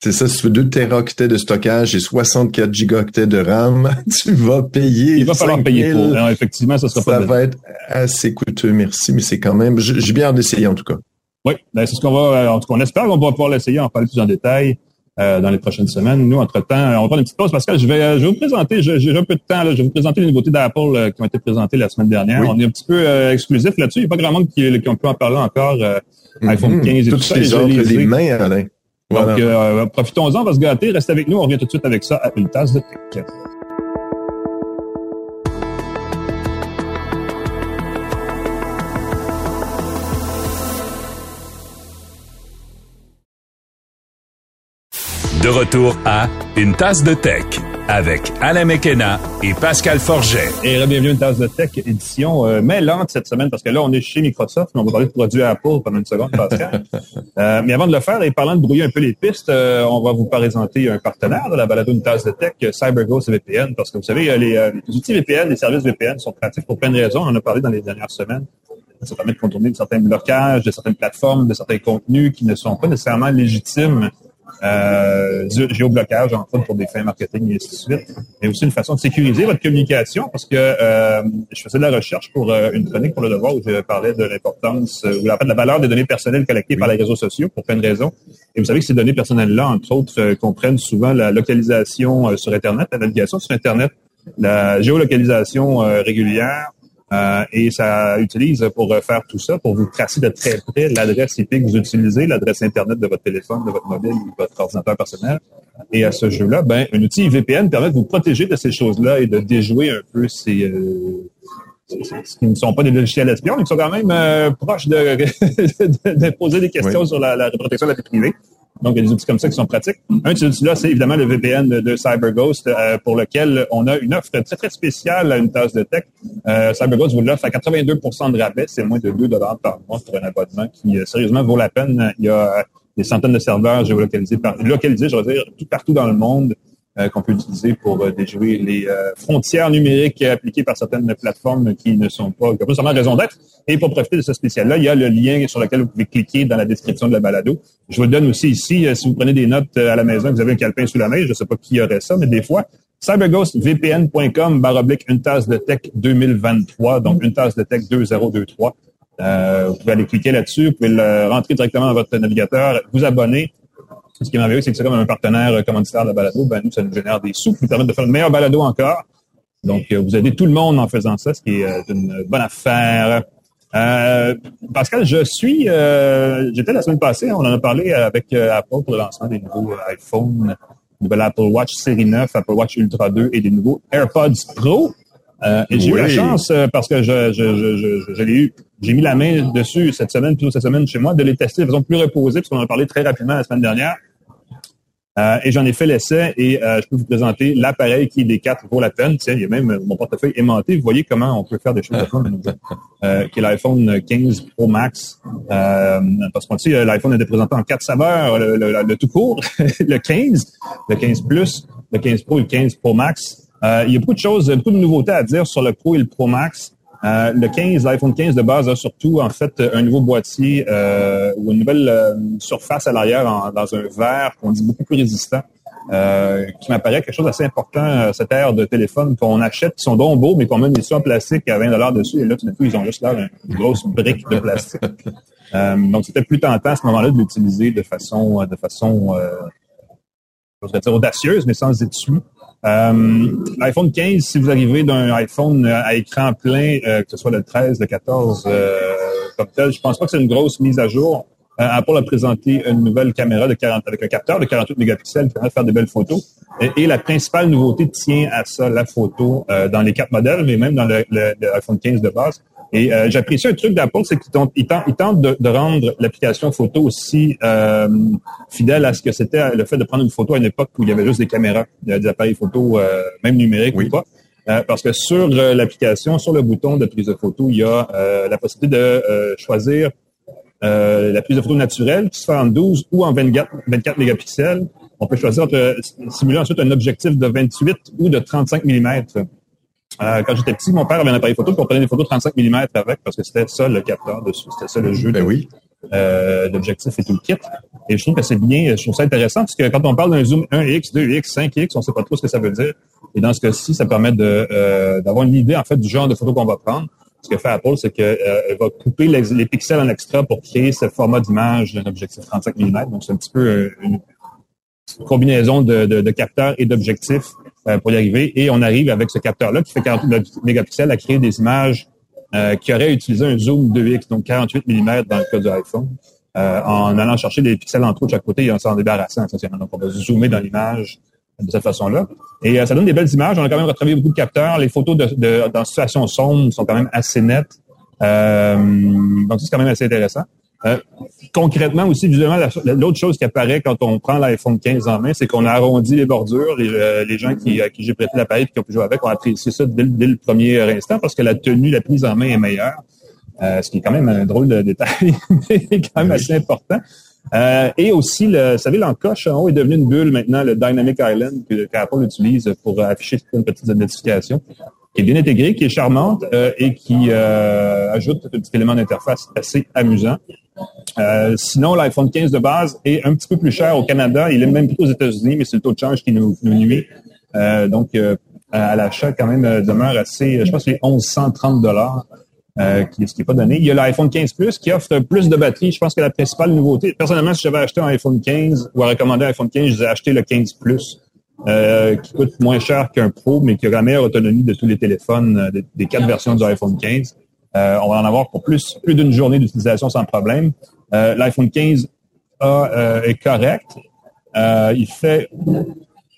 c'est ça, si tu veux 2 teraoctets de stockage et 64 gigaoctets de RAM, tu vas payer. Il va falloir payer pour. Non, effectivement, ça sera ça pas. Ça va être assez coûteux, merci, mais c'est quand même. J'ai bien hâte d'essayer en tout cas. Oui, ben, c'est ce qu'on va. En tout cas, on espère qu'on va pouvoir l'essayer, en parler plus en détail. Euh, dans les prochaines semaines. Nous, entre-temps, on va prendre une petite pause. Pascal, je vais, euh, je vais vous présenter, j'ai un peu de temps, là, je vais vous présenter les nouveautés d'Apple euh, qui ont été présentées la semaine dernière. On est un petit peu exclusif là-dessus. Il n'y a pas grand monde qui, qui ont pu en parler encore. Mm-hmm. iPhone 15 et tout, ça. les autres, les mains, Alain. Donc, euh, profitons-en, on va se gâter. Reste avec nous, on revient tout de suite avec ça à une tasse de tech. De retour à une tasse de tech avec Alain Mekena et Pascal Forget. Et bienvenue à une tasse de tech édition euh, mais lente cette semaine parce que là on est chez Microsoft, mais on va parler de produits Apple pendant une seconde, Pascal. euh, mais avant de le faire et parlant de brouiller un peu les pistes, euh, on va vous présenter un partenaire de la balade une tasse de tech, CyberGhost VPN, parce que vous savez euh, les, les, outils VPN, les services VPN sont pratiques pour plein de raisons. On en a parlé dans les dernières semaines. Ça permet de contourner de certains blocages, de certaines plateformes, de certains contenus qui ne sont pas nécessairement légitimes euh, géoblocage, en fait, pour des fins marketing et ainsi de suite, mais aussi une façon de sécuriser votre communication parce que euh, je faisais de la recherche pour euh, une chronique pour le devoir où je parlais de l'importance euh, ou de la valeur des données personnelles collectées par les réseaux sociaux pour plein de raisons. Et vous savez que ces données personnelles-là, entre autres, comprennent souvent la localisation sur Internet, la navigation sur Internet, la géolocalisation régulière, euh, et ça utilise pour faire tout ça, pour vous tracer de très près l'adresse IP que vous utilisez, l'adresse Internet de votre téléphone, de votre mobile ou de votre ordinateur personnel. Et à ce jeu-là, ben, un outil VPN permet de vous protéger de ces choses-là et de déjouer un peu ces, euh, ce qui ne sont pas des logiciels espions, mais qui sont quand même euh, proches de, de, poser des questions sur la, la, protection de la vie privée. Donc, il y a des outils comme ça qui sont pratiques. Un de ces outils-là, c'est évidemment le VPN de, CyberGhost, euh, pour lequel on a une offre très, très spéciale à une tasse de tech. Euh, CyberGhost vous l'offre à 82% de rabais. C'est moins de 2 par mois pour un abonnement qui, euh, sérieusement, vaut la peine. Il y a des centaines de serveurs géolocalisés, par, localisés, je veux dire, tout partout dans le monde. Euh, qu'on peut utiliser pour euh, déjouer les euh, frontières numériques appliquées par certaines plateformes qui ne sont pas, qui n'ont pas seulement raison d'être. Et pour profiter de ce spécial-là, il y a le lien sur lequel vous pouvez cliquer dans la description de la balado. Je vous donne aussi ici, si vous prenez des notes à la maison, vous avez un calepin sous la main, je ne sais pas qui aurait ça, mais des fois, cyberghostvpn.com baroblique une tasse de tech 2023, donc une tasse de tech 2023. Euh, vous pouvez aller cliquer là-dessus, vous pouvez le rentrer directement dans votre navigateur, vous abonner, ce qui est merveilleux, c'est que c'est comme un partenaire euh, commanditaire de la balado, ben nous, ça nous génère des sous qui nous permettent de faire une meilleure balado encore. Donc, euh, vous aidez tout le monde en faisant ça, ce qui est euh, une bonne affaire. Euh, Pascal, je suis, j'étais la semaine passée, on en a parlé avec Apple pour le lancement des nouveaux iPhone, nouvel Apple Watch série 9, Apple Watch Ultra 2 et des nouveaux AirPods Pro. et j'ai eu la chance, parce que je, je, je, je, l'ai eu, j'ai mis la main dessus cette semaine, plutôt cette semaine chez moi, de les tester de façon plus reposée, parce qu'on en a parlé très rapidement la semaine dernière. Euh, et j'en ai fait l'essai et euh, je peux vous présenter l'appareil qui des quatre vaut la peine. Tiens, il y a même mon portefeuille aimanté. Vous voyez comment on peut faire des choses euh, qui est l'iPhone 15 Pro Max. Euh, parce qu'on sait, l'iPhone était présenté en quatre saveurs, le, le, tout court, le 15, le 15 Plus, le 15 Pro et le 15 Pro Max. il y a beaucoup de choses, beaucoup de nouveautés à dire sur le Pro et le Pro Max. Euh, le 15, l'iPhone 15 de base a surtout en fait un nouveau boîtier euh, ou une nouvelle euh, surface à l'arrière dans un verre qu'on dit beaucoup plus résistant, qui m'apparaît quelque chose d'assez important cette ère de téléphone qu'on achète, qui sont donc beaux, mais qu'on met des en plastique à 20 dollars dessus, et là tout d'un coup ils ont juste là une grosse brique de plastique. donc c'était plus tentant à ce moment-là de l'utiliser de façon de façon je dire audacieuse, mais sans étui. Euh, L'iPhone 15, si vous arrivez d'un iPhone euh, à écran plein, euh, que ce soit le 13, le 14, euh, comme je pense pas que c'est une grosse mise à jour. Euh, Apple a présenté une nouvelle caméra de 40, avec un capteur de 48 mégapixels qui permet de faire des belles photos. Et, la principale nouveauté tient à ça, la photo, dans les quatre modèles, mais même dans le, le, 15 de base. Et euh, j'apprécie un truc d'Apple, c'est qu'ils tentent, de, rendre l'application photo aussi euh, fidèle à ce que c'était le fait de prendre une photo à une époque où il y avait juste des caméras, des appareils photo, euh, même numériques ou pas. Euh, parce que sur l'application, sur le bouton de prise de photo, il y a la possibilité de choisir la prise de photo naturelle qui se fait en 12 ou en 24, 24 mégapixels. On peut choisir de simuler ensuite un objectif de 28 ou de 35 mm. Euh, quand j'étais petit, mon père avait un appareil photo, pour prendre des photos de 35 mm avec, parce que c'était ça le capteur dessus, c'était ça le jeu ben oui. euh, d'objectif et tout le kit. Et je trouve que c'est bien, je trouve ça intéressant, parce que quand on parle d'un zoom 1x, 2x, 5x, on sait pas trop ce que ça veut dire. Et dans ce cas-ci, ça permet de euh, d'avoir une idée en fait du genre de photo qu'on va prendre. Ce que fait Apple, c'est qu'elle euh, va couper les, pixels en extra pour créer ce format d'image d'un objectif 35 mm. Donc c'est un petit peu euh, une combinaison de, de, de capteurs et d'objectifs euh, pour y arriver. Et on arrive avec ce capteur-là qui fait 48 mégapixels à créer des images euh, qui auraient utilisé un zoom 2x, donc 48 mm dans le cas de l'iPhone, euh, en allant chercher des pixels en trop de chaque côté et en s'en débarrassant essentiellement. Donc, on va zoomer dans l'image de cette façon-là. Et ça donne des belles images. On a quand même retravaillé beaucoup de capteurs. Les photos de, de, dans situation sombre sont quand même assez nettes. donc, c'est quand même assez intéressant. Euh, concrètement aussi, visuellement, l'autre chose qui apparaît quand on prend l'iPhone 15 en main, c'est qu'on a arrondi les bordures. Les, euh, les gens qui, à qui j'ai prêté l'appareil et qui ont pu jouer avec ont apprécié ça dès, le premier instant parce que la tenue, la prise en main est meilleure. Euh, ce qui est quand même un drôle de détail, mais quand même assez important. et aussi, le, vous savez, l'encoche en haut est devenu une bulle maintenant, le Dynamic Island que qu'Apple utilise pour afficher une petite notification qui est bien intégrée, qui est charmante et qui ajoute un petit élément d'interface assez amusant. Euh, sinon, l'iPhone 15 de base est un petit peu plus cher au Canada. Il est même plus aux États-Unis, mais c'est le taux de change qui nous, nuit. Euh, donc, euh, à l'achat, quand même, demeure assez, je pense c'est 1130 dollars, ce qui n'est pas donné. Il y a l'iPhone 15 Plus qui offre plus de batterie. Je pense que la principale nouveauté, personnellement, si j'avais acheté un iPhone 15 ou à recommander un iPhone 15, je acheté le 15 Plus. qui coûte moins cher qu'un Pro, mais qui a la meilleure autonomie de tous les téléphones des, quatre versions du iPhone 15. Euh, on va en avoir pour plus, plus d'une journée d'utilisation sans problème. Euh, L'iPhone 15 a, euh, est correct. il fait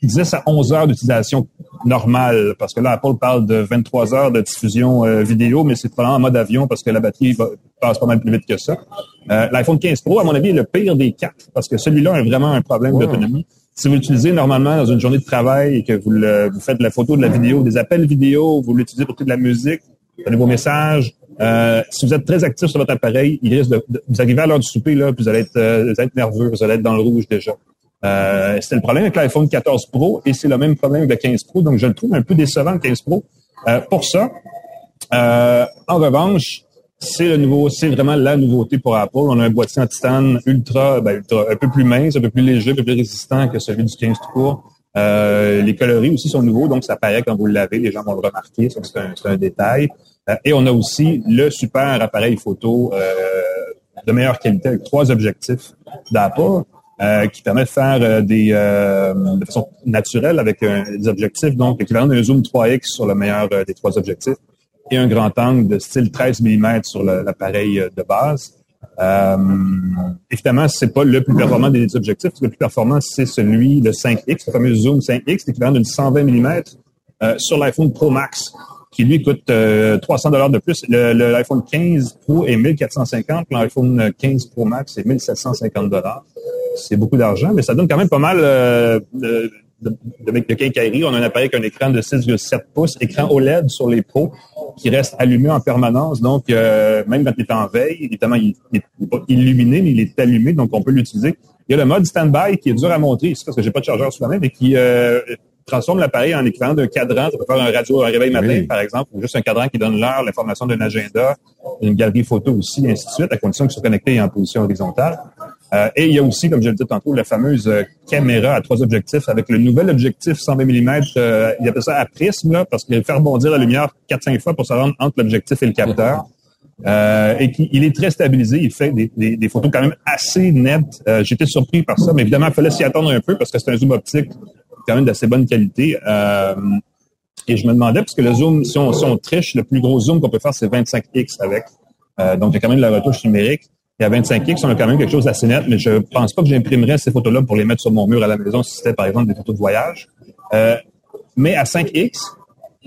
10 à 11 heures d'utilisation normale, parce que là, Apple parle de 23 heures de diffusion vidéo, mais c'est probablement en mode avion parce que la batterie passe pas mal plus vite que ça. L'iPhone 15 Pro, à mon avis, est le pire des quatre, parce que celui-là a vraiment un problème d'autonomie. Si vous l'utilisez normalement dans une journée de travail et que vous, vous faites de la photo, de la vidéo, des appels vidéo, vous l'utilisez pour toute de la musique, donnez vos messages, euh, si vous êtes très actif sur votre appareil, il risque de, vous arrivez à l'heure du souper là, puis vous allez être, euh, vous allez être nerveux, vous allez être dans le rouge déjà. Euh, c'était le problème avec l'iPhone 14 Pro et c'est le même problème avec le 15 Pro, donc je le trouve un peu décevant le 15 Pro. Euh, pour ça, en revanche, c'est le nouveau, c'est vraiment la nouveauté pour Apple. On a un boîtier en titane ultra, ben, ultra, un peu plus mince, un peu plus léger, un peu plus résistant que celui du 15 Pro. Les coloris aussi sont nouveaux, donc ça paraît quand vous le lavez, les gens vont le remarquer, c'est un, un, détail. Euh, et on a aussi le super appareil photo euh, de meilleure qualité avec trois objectifs d'Apple. Euh, qui permet de faire des de façon naturelle avec des objectifs, donc équivalent d'un zoom 3x sur le meilleur des trois objectifs et un grand angle de style 13 mm sur l'appareil de base. Euh, évidemment, c'est pas le plus performant des objectifs. Le plus performant, c'est celui de 5X, le fameux zoom 5X, l'équivalent d'une 120 mm sur l'iPhone Pro Max qui lui coûte 300 euh, dollars de plus. L'iPhone 15 Pro est 1450, l'iPhone 15 Pro Max est 1750 dollars. c'est beaucoup d'argent, mais ça donne quand même pas mal de, de, de, quincaillerie. On a un appareil avec un écran de 6,7 pouces, écran OLED sur les pros qui reste allumé en permanence. Donc, même quand il est en veille, évidemment, il n'est pas illuminé, mais il est allumé, donc on peut l'utiliser. Il y a le mode stand-by qui est dur à montrer ici parce que j'ai pas de chargeur sous la main, mais qui transforme l'appareil en équivalent d'un cadran. Ça peut faire un radio, un réveil matin, par exemple, ou juste un cadran qui donne l'heure, l'information d'un agenda, une galerie photo aussi, ainsi de suite, à condition qu'il soit connecté en position horizontale. Euh, et il y a aussi, comme je le disais tantôt, la fameuse euh, caméra à trois objectifs avec le nouvel objectif 120 mm. Euh, il appelle ça à prisme, là, parce qu'il fait rebondir la lumière 4-5 fois pour se rendre entre l'objectif et le capteur. Euh, et qu'il est très stabilisé. Il fait des, photos quand même assez nettes. J'étais surpris par ça, mais évidemment, il fallait s'y attendre un peu parce que c'est un zoom optique quand même d'assez bonne qualité. Et je me demandais, parce que le zoom, si on, si on triche, le plus gros zoom qu'on peut faire, c'est 25x avec. Donc, il y a quand même de la retouche numérique. Et à 25x, on a quand même quelque chose d'assez net, mais je pense pas que j'imprimerais ces photos-là pour les mettre sur mon mur à la maison si c'était, par exemple, des photos de voyage. Euh, mais à 5x,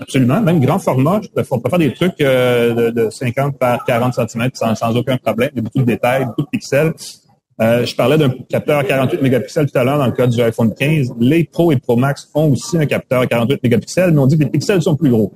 absolument, même grand format, on peut faire des trucs euh, de, de, 50 par 40 cm sans, sans aucun problème, il y a beaucoup de détails, beaucoup de pixels. Euh, je parlais d'un capteur 48 mégapixels tout à l'heure dans le cas du iPhone 15. Les Pro et Pro Max ont aussi un capteur 48 mégapixels, mais on dit que les pixels sont plus gros.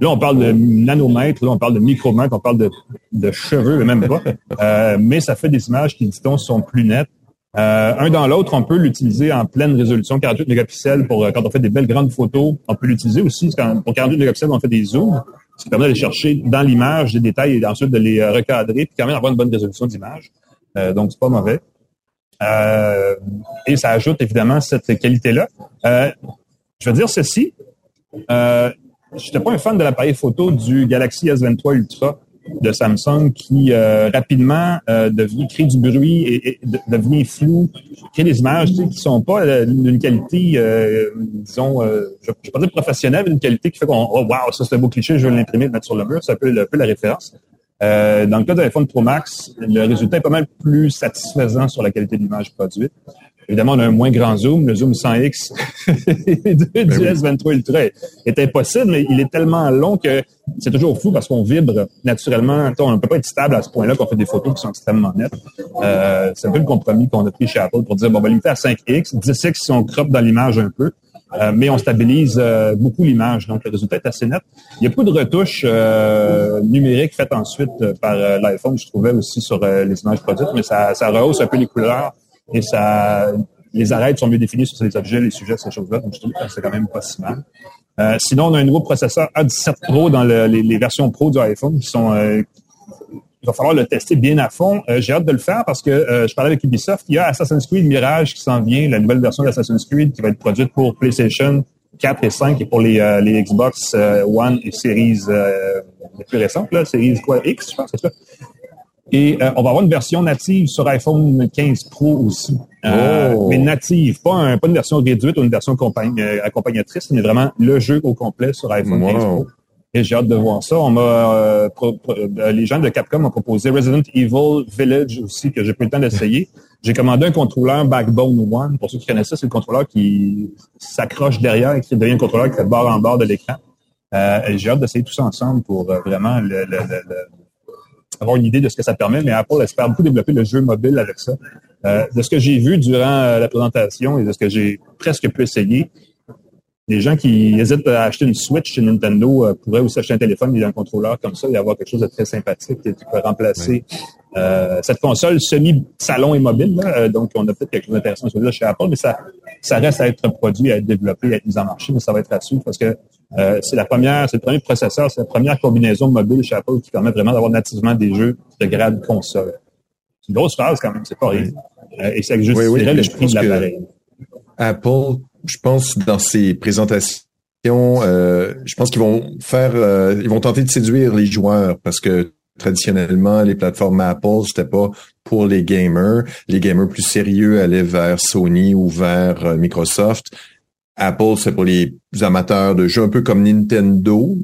Là, on parle de nanomètres, là, on parle de micromètres, on parle de, de cheveux, même pas. Euh, mais ça fait des images qui, dit-on, sont plus nettes. Euh, un dans l'autre, on peut l'utiliser en pleine résolution, 48 mégapixels pour quand on fait des belles grandes photos. On peut l'utiliser aussi pour 48 mégapixels, on fait des zooms, ce qui permet d'aller chercher dans l'image des détails et ensuite de les recadrer, puis quand même avoir une bonne résolution d'image. Euh, donc, c'est pas mauvais. Euh, et ça ajoute évidemment cette qualité-là. Euh, je veux dire ceci. Euh, je n'étais pas un fan de l'appareil photo du Galaxy S23 Ultra de Samsung qui euh, rapidement euh, devient créer du bruit et, devient flou, crée des images tu sais, qui sont pas d'une qualité, disons, je ne vais pas dire professionnelle, mais d'une qualité qui fait qu'on oh wow, ça c'est un beau cliché, je vais l'imprimer, le mettre sur le mur, c'est un peu, un peu la référence. Euh, dans le cas de l'iPhone Pro Max, le résultat est pas mal plus satisfaisant sur la qualité de l'image produite. Évidemment, on a un moins grand zoom. Le zoom 100X du ben S23 Ultra est impossible, mais il est tellement long que c'est toujours fou parce qu'on vibre naturellement. On ne peut pas être stable à ce point-là qu'on fait des photos qui sont extrêmement nettes. Euh, c'est un peu le compromis qu'on a pris chez Apple pour dire, bon, on va limiter à 5X, 10X si on crop dans l'image un peu. Euh, mais on stabilise euh, beaucoup l'image, donc le résultat est assez net. Il y a beaucoup de retouches euh, numériques faites ensuite par l'iPhone, je trouvais aussi sur les images produites, mais ça, ça rehausse un peu les couleurs et ça les arêtes sont mieux définies sur les objets, les sujets, ces choses-là, donc je trouve que c'est quand même pas si mal. sinon, on a un nouveau processeur A17 Pro dans le, les, versions Pro du iPhone qui sont il va falloir le tester bien à fond. Euh, j'ai hâte de le faire parce que euh, je parlais avec Ubisoft. Il y a Assassin's Creed Mirage qui s'en vient, la nouvelle version d'Assassin's Creed qui va être produite pour PlayStation 4 et 5 et pour les, euh, les Xbox One et Series les plus récentes, là, Series quoi, X, je pense, c'est ça. Et on va avoir une version native sur iPhone 15 Pro aussi. Oh. Mais native, pas, pas une version réduite ou une version accompagnatrice, mais vraiment le jeu au complet sur iPhone 15 Pro. Et j'ai hâte de voir ça. On m'a, euh, euh, les gens de Capcom m'ont proposé Resident Evil Village aussi que j'ai eu le temps d'essayer. J'ai commandé un contrôleur Backbone One. Pour ceux qui connaissent ça, c'est le contrôleur qui s'accroche derrière et qui devient un contrôleur qui fait bord en bord de l'écran. Euh, j'ai hâte d'essayer tout ça ensemble pour euh, vraiment le, le, avoir une idée de ce que ça permet. Mais Apple espère beaucoup développer le jeu mobile avec ça. de ce que j'ai vu durant la présentation et de ce que j'ai presque pu essayer, les gens qui hésitent à acheter une Switch chez Nintendo euh, pourraient aussi acheter un téléphone et un contrôleur comme ça et avoir quelque chose de très sympathique qui peut remplacer euh, cette console semi-salon et mobile. Euh, donc, on a peut-être quelque chose d'intéressant à chez Apple, mais ça, ça reste à être produit, à être développé, à être mis en marché, mais ça va être à suivre parce que c'est la première, c'est le premier processeur, c'est la première combinaison mobile chez Apple qui permet vraiment d'avoir nativement des jeux de grade console. C'est une grosse phase quand même, c'est pas rien. et ça justifierait oui, oui, l'esprit de l'appareil. Apple je pense, dans ces présentations, euh, je pense qu'ils vont faire, euh, ils vont tenter de séduire les joueurs parce que traditionnellement, les plateformes Apple, c'était pas pour les gamers. Les gamers plus sérieux allaient vers Sony ou vers euh, Microsoft. Apple, c'est pour les amateurs de jeux, un peu comme Nintendo,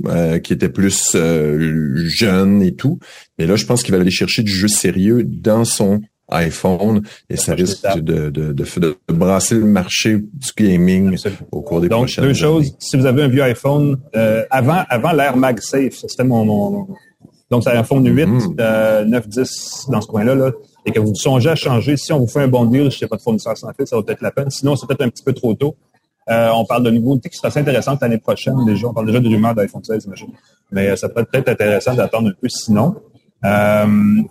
qui était plus jeune et tout. Mais là, je pense qu'il va aller chercher du jeu sérieux dans son iPhone et ça risque de, de, de, brasser le marché du gaming au cours des Donc, prochaines deux choses. Si vous avez un vieux iPhone, euh, avant, avant l'ère MagSafe, c'était mon, mon, donc c'est un iPhone 8, 9, 10 dans ce coin-là. Là. et que vous songez à changer, si on vous fait un bon deal, je sais pas de fournisseur sans fil, ça va peut-être la peine. Sinon, c'est peut-être un petit peu trop tôt. Euh, on parle de nouveautés qui sera assez intéressantes l'année prochaine. Déjà, on parle déjà de rumeurs d'iPhone 16, j'imagine. Mais euh, ça peut être intéressant d'attendre un peu sinon. Euh,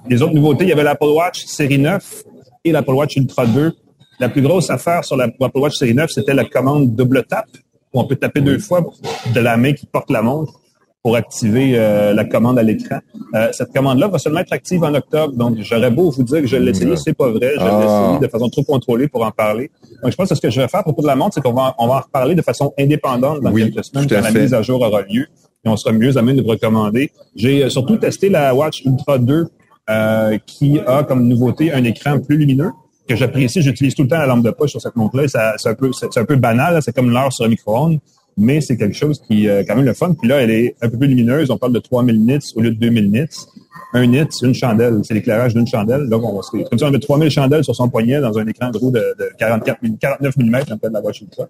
les autres nouveautés, il y avait l'Apple Watch série 9 et l'Apple Watch Ultra 2. La plus grosse affaire sur l'Apple Watch série 9, c'était la commande double tap, où on peut taper deux fois de la main qui porte la montre pour activer euh, la commande à l'écran. Euh, cette commande-là va seulement être active en octobre, donc j'aurais beau vous dire que je l'ai essayé, c'est pas vrai. Je l'ai ah. essayé de façon trop contrôlée pour en parler. Donc je pense que ce que je vais faire pour toute la montre, c'est qu'on va, on va en reparler de façon indépendante dans quelques semaines quand la mise à jour aura lieu et on sera mieux à même de vous recommander. J'ai euh, surtout testé la Watch Ultra 2 qui a comme nouveauté un écran plus lumineux que j'apprécie. J'utilise tout le temps la lampe de poche sur cette montre-là. C'est un peu, c'est un peu banal. C'est comme l'heure sur un micro-ondes mais c'est quelque chose qui est quand même le fun. Puis là, elle est un peu plus lumineuse. On parle de 3000 nits au lieu de 2000 nits. Un nit, c'est une chandelle. C'est l'éclairage d'une chandelle. Donc, on, comme si on avait 3000 chandelles sur son poignet dans un écran gros de, de 44 49 mm, on de la Watch Ultra.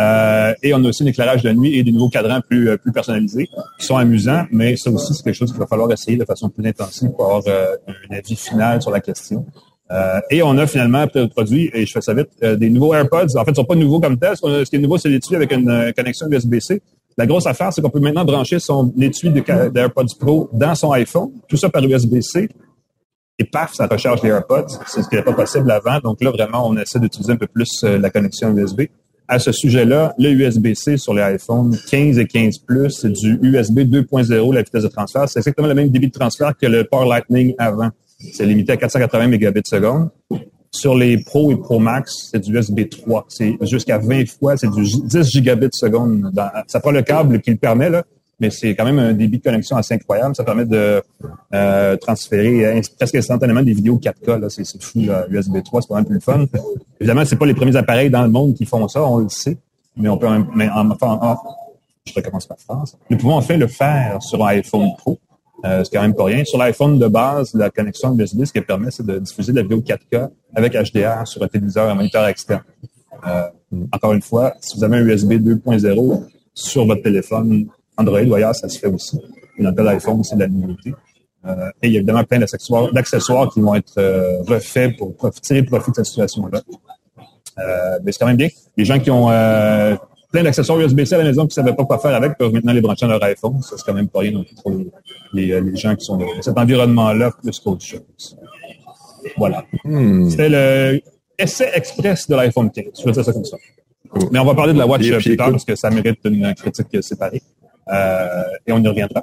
Euh, et on a aussi un éclairage de nuit et des nouveaux cadrans plus, euh, plus personnalisés qui sont amusants, mais ça aussi, c'est quelque chose qu'il va falloir essayer de façon plus intensive pour avoir euh, un avis final sur la question. Euh, et on a finalement produit, et je fais ça vite, euh, des nouveaux AirPods. En fait, ils sont pas nouveaux comme tel. Ce qui est nouveau, c'est l'étui avec une euh, connexion USB-C. La grosse affaire, c'est qu'on peut maintenant brancher son étui d'AirPods Pro dans son iPhone, tout ça par USB-C. Et paf, ça recharge les AirPods. C'est ce qui n'était pas possible avant. Donc là, vraiment, on essaie d'utiliser un peu plus la connexion USB. À ce sujet-là, le USB-C sur les iPhones 15 et 15 Plus, c'est du USB 2.0, la vitesse de transfert. C'est exactement le même débit de transfert que le Power Lightning avant c'est limité à 480 mégabits seconde. Sur les Pro et Pro Max, c'est du USB 3. C'est jusqu'à 20 fois, c'est du 10 gigabits seconde. ça prend le câble qui le permet, là, mais c'est quand même un débit de connexion assez incroyable. Ça permet de euh, transférer presque instantanément des vidéos 4K. C'est, fou, là. USB 3, c'est pas même plus fun. Évidemment, c'est pas les premiers appareils dans le monde qui font ça, on le sait. Mais on peut, mais en, je recommence par France. Nous pouvons enfin le faire sur un iPhone Pro. Euh, c'est quand même pas rien. Sur l'iPhone de base, la connexion USB, ce qu'elle permet, c'est de diffuser la vidéo 4K avec HDR sur un téléviseur, un moniteur externe. Euh, encore une fois, si vous avez un USB 2.0 sur votre téléphone Android ou ailleurs, ça se fait aussi. Et dans le iPhone, c'est de la nouveauté. Euh, et il y a évidemment plein d'accessoires qui vont être euh, refaits pour tirer profit de cette situation-là. Euh, mais c'est quand même bien. Les gens qui ont plein d'accessoires USB-C à la maison qui ne savaient pas quoi faire avec peuvent maintenant les brancher dans leur iPhone. Ça, c'est quand même pas rien non plus pour les, euh, les, gens qui sont dans cet environnement-là plus qu'autre chose. Voilà. Hmm. C'était le essai express de l'iPhone 15. Je vais dire ça comme ça. Mais on va parler de la Watch plus tard parce que ça mérite une critique séparée. Euh, et on y reviendra.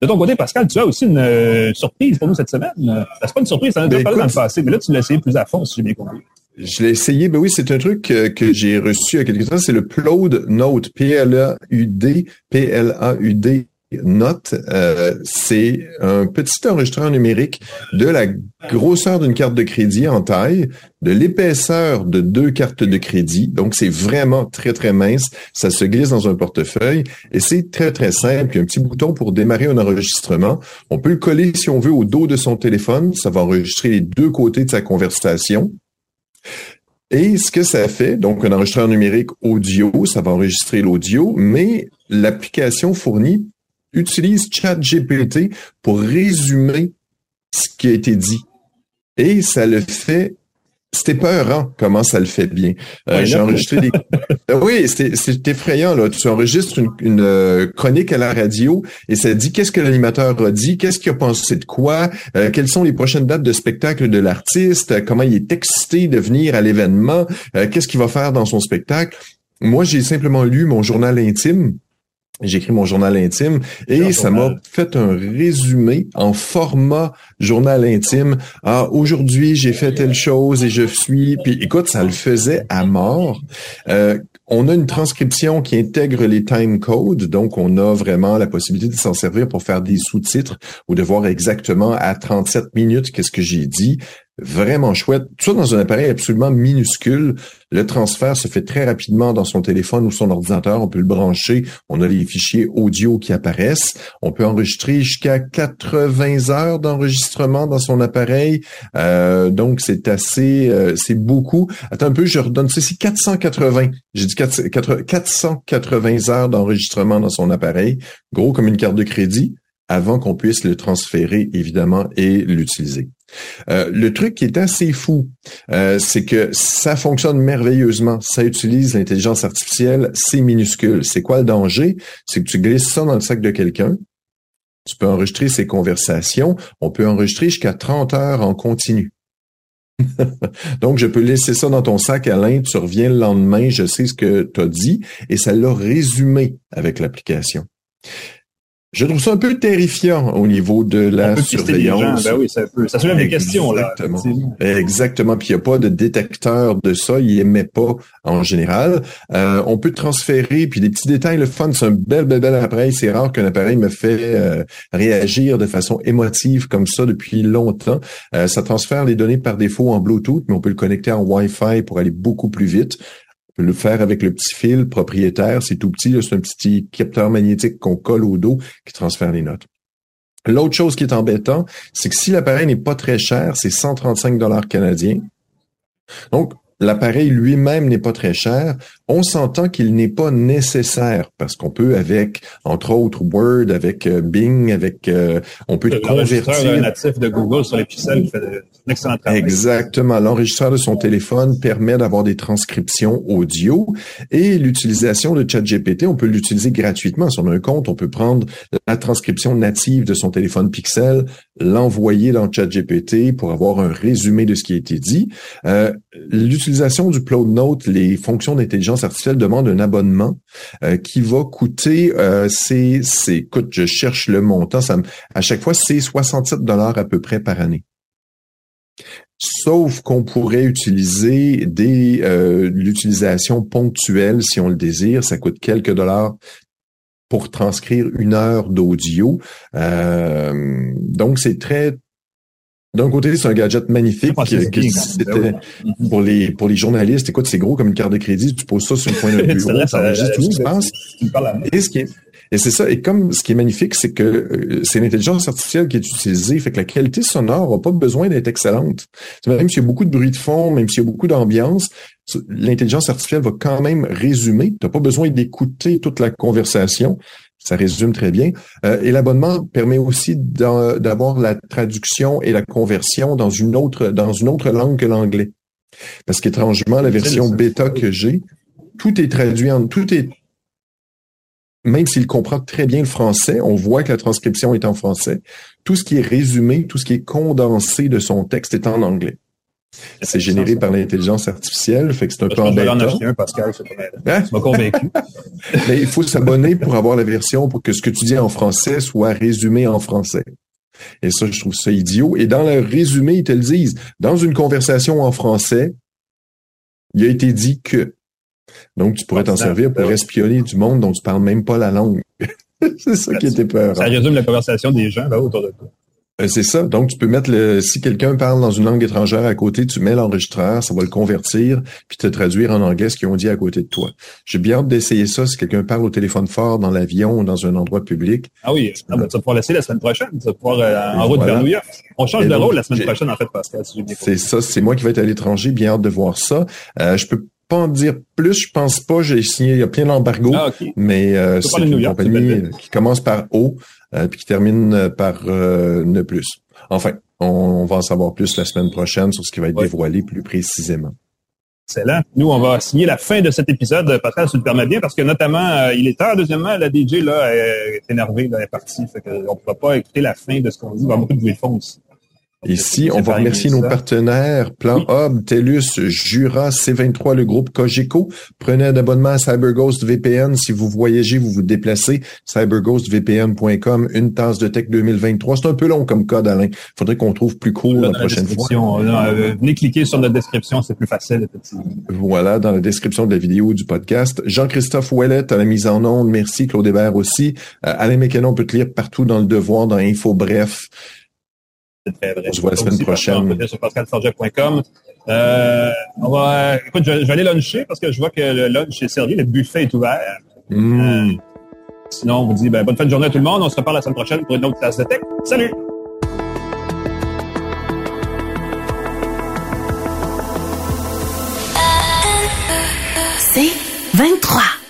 De ton côté, Pascal, tu as aussi une euh, surprise pour nous cette semaine. C'est pas une surprise, ça en a déjà ben, parlé dans le passé, mais là, tu l'as essayé plus à fond, si j'ai bien compris. Je l'ai essayé, ben oui, c'est un truc que, j'ai reçu il y a quelques temps, c'est le Plaud Note, P-L-A-U-D, P-L-A-U-D Note. Euh, c'est un petit enregistreur numérique de la grosseur d'une carte de crédit en taille, de l'épaisseur de deux cartes de crédit. Donc, c'est vraiment très, très mince. Ça se glisse dans un portefeuille et c'est très, très simple. Il y a un petit bouton pour démarrer un enregistrement. On peut le coller, si on veut, au dos de son téléphone. Ça va enregistrer les deux côtés de sa conversation. Et ce que ça fait, donc un enregistreur numérique audio, ça va enregistrer l'audio, mais l'application fournie utilise ChatGPT pour résumer ce qui a été dit. Et ça le fait c'était peurant comment ça le fait bien. Euh, j'ai enregistré des... Euh, oui, c'est effrayant. Là. Tu enregistres une, euh, chronique à la radio et ça dit qu'est-ce que l'animateur a dit, qu'est-ce qu'il a pensé de quoi, quelles sont les prochaines dates de spectacle de l'artiste, comment il est excité de venir à l'événement, qu'est-ce qu'il va faire dans son spectacle. Moi, j'ai simplement lu mon journal intime j'ai écrit mon journal intime et ça m'a fait un résumé en format journal intime. Ah, aujourd'hui, j'ai fait telle chose et je suis... Puis écoute, ça le faisait à mort. Euh, on a une transcription qui intègre les time codes, donc on a vraiment la possibilité de s'en servir pour faire des sous-titres ou de voir exactement à 37 minutes qu'est-ce que j'ai dit vraiment chouette. Tout ça dans un appareil absolument minuscule. Le transfert se fait très rapidement dans son téléphone ou son ordinateur. On peut le brancher. On a les fichiers audio qui apparaissent. On peut enregistrer jusqu'à 80 heures d'enregistrement dans son appareil. Euh, donc, c'est assez, euh, c'est beaucoup. Attends un peu, je redonne ceci. 480. J'ai dit 480 heures d'enregistrement dans son appareil. Gros comme une carte de crédit avant qu'on puisse le transférer, évidemment, et l'utiliser. Euh, le truc qui est assez fou, euh, c'est que ça fonctionne merveilleusement. Ça utilise l'intelligence artificielle, c'est minuscule. C'est quoi le danger? C'est que tu glisses ça dans le sac de quelqu'un. Tu peux enregistrer ses conversations. On peut enregistrer jusqu'à 30 heures en continu. Donc, je peux laisser ça dans ton sac, Alain, tu reviens le lendemain, je sais ce que tu as dit, et ça l'a résumé avec l'application. Je trouve ça un peu terrifiant au niveau de la surveillance. Ben oui, ça, peut, ça soulève des questions là. Exactement. Puis il n'y a pas de détecteur de ça. Il émet pas en général. Euh, on peut transférer. Puis des petits détails, le fun, c'est un bel, bel, bel appareil. C'est rare qu'un appareil me fait euh, réagir de façon émotive comme ça depuis longtemps. Euh, ça transfère les données par défaut en Bluetooth, mais on peut le connecter en Wi-Fi pour aller beaucoup plus vite le faire avec le petit fil propriétaire. C'est tout petit, c'est un petit capteur magnétique qu'on colle au dos qui transfère les notes. L'autre chose qui est embêtant, c'est que si l'appareil n'est pas très cher, c'est 135 dollars canadiens. Donc, l'appareil lui-même n'est pas très cher, on s'entend qu'il n'est pas nécessaire parce qu'on peut avec, entre autres, Word, avec euh, Bing, avec, euh, on peut le convertir. natif de Google sur les pixels fait un excellent travail. Exactement. L'enregistreur de son téléphone permet d'avoir des transcriptions audio et l'utilisation de ChatGPT, on peut l'utiliser gratuitement. Si on a un compte, on peut prendre la transcription native de son téléphone Pixel, l'envoyer dans ChatGPT pour avoir un résumé de ce qui a été dit. Euh, l'utilisation du Cloud Note, les fonctions d'intelligence artificielle demandent un abonnement euh, qui va coûter, euh, c'est, écoute, je cherche le montant, ça à chaque fois, c'est 67 dollars à peu près par année. Sauf qu'on pourrait utiliser des euh, l'utilisation ponctuelle si on le désire, ça coûte quelques dollars pour transcrire une heure d'audio. Donc c'est très d'un côté, c'est un gadget magnifique que, c'était ben pour les pour les journalistes. Écoute, c'est gros comme une carte de crédit. Tu poses ça sur le point de bureau, ça enregistre tout ce qui se passe. Et ce qui est et c'est ça. Et comme ce qui est magnifique, c'est que euh, c'est l'intelligence artificielle qui est utilisée, fait que la qualité sonore n'a pas besoin d'être excellente. Même s'il y a beaucoup de bruit de fond, même s'il y a beaucoup d'ambiance, l'intelligence artificielle va quand même résumer. Tu n'as pas besoin d'écouter toute la conversation. Ça résume très bien. Euh, et l'abonnement permet aussi d'avoir la traduction et la conversion dans une autre dans une autre langue que l'anglais. Parce qu'étrangement, la version bêta que j'ai, tout est traduit en tout est même s'il comprend très bien le français, on voit que la transcription est en français. Tout ce qui est résumé, tout ce qui est condensé de son texte est en anglais. C'est généré par l'intelligence artificielle, fait que c'est un peu embêtant. Je un, Pascal, c'est pas hein? convaincu. Mais il faut s'abonner pour avoir la version pour que ce que tu dis en français soit résumé en français. Et ça, je trouve ça idiot. Et dans le résumé, ils te le disent. Dans une conversation en français, il a été dit que. Donc, tu pourrais t'en servir pour espionner du monde dont tu parles même pas la langue. c'est ça qui était peur. Ça résume la conversation des gens là, autour de toi. Euh, c'est ça. Donc, tu peux mettre le, si quelqu'un parle dans une langue étrangère à côté, tu mets l'enregistreur, ça va le convertir, puis te traduire en anglais ce qu'ils ont dit à côté de toi. J'ai bien hâte d'essayer ça si quelqu'un parle au téléphone fort dans l'avion ou dans un endroit public. Ah oui, ah, ben, tu vas pouvoir l'essayer la semaine prochaine. Tu vas pouvoir euh, en route vers New York. On change de rôle la semaine prochaine, en fait, Pascal. Si c'est ça. C'est moi qui vais être à l'étranger. Bien hâte de voir ça. Euh, je peux pas en dire plus, je pense pas. J'ai signé, il y a plein d'embargos, ah, mais euh, c'est une compagnie qui commence par O puis qui termine par euh, ne plus. Enfin, on, va en savoir plus la semaine prochaine sur ce qui va être dévoilé plus précisément. Excellent. Nous, on va signer la fin de cet épisode, Pascal, si tu le permets bien, parce que notamment, euh, il est tard. Deuxièmement, la DJ là, est énervée, là, elle est partie. Fait on ne pourra pas écouter la fin de ce qu'on dit. Il va beaucoup de bruit de fond aussi. Ici, on va remercier nos partenaires, Plan Hub, TELUS, Jura, C23, le groupe Cogeco. Prenez un abonnement à CyberGhost VPN. Si vous voyagez, vous vous déplacez, cyberghostvpn.com, une tasse de tech 2023. C'est un peu long comme code, Alain. Faudrait qu'on trouve plus court la, prochaine fois. Euh, venez cliquer sur la description, c'est plus facile. Voilà, dans la description de la vidéo du podcast. Jean-Christophe Ouellet à la mise en onde. Merci. Claude Hébert aussi. Euh, Alain Mécanon, on peut te lire partout dans le devoir, dans Info Bref. On se voit la semaine prochaine. Sur pascalforget.com. Euh, on va, écoute, je, vais aller luncher parce que je vois que le lunch est servi, le buffet est ouvert. Mm. Euh, sinon, on vous dit ben, bonne fin de journée à tout le monde. On se reparle la semaine prochaine pour une autre classe de tech. Salut! C'est 23.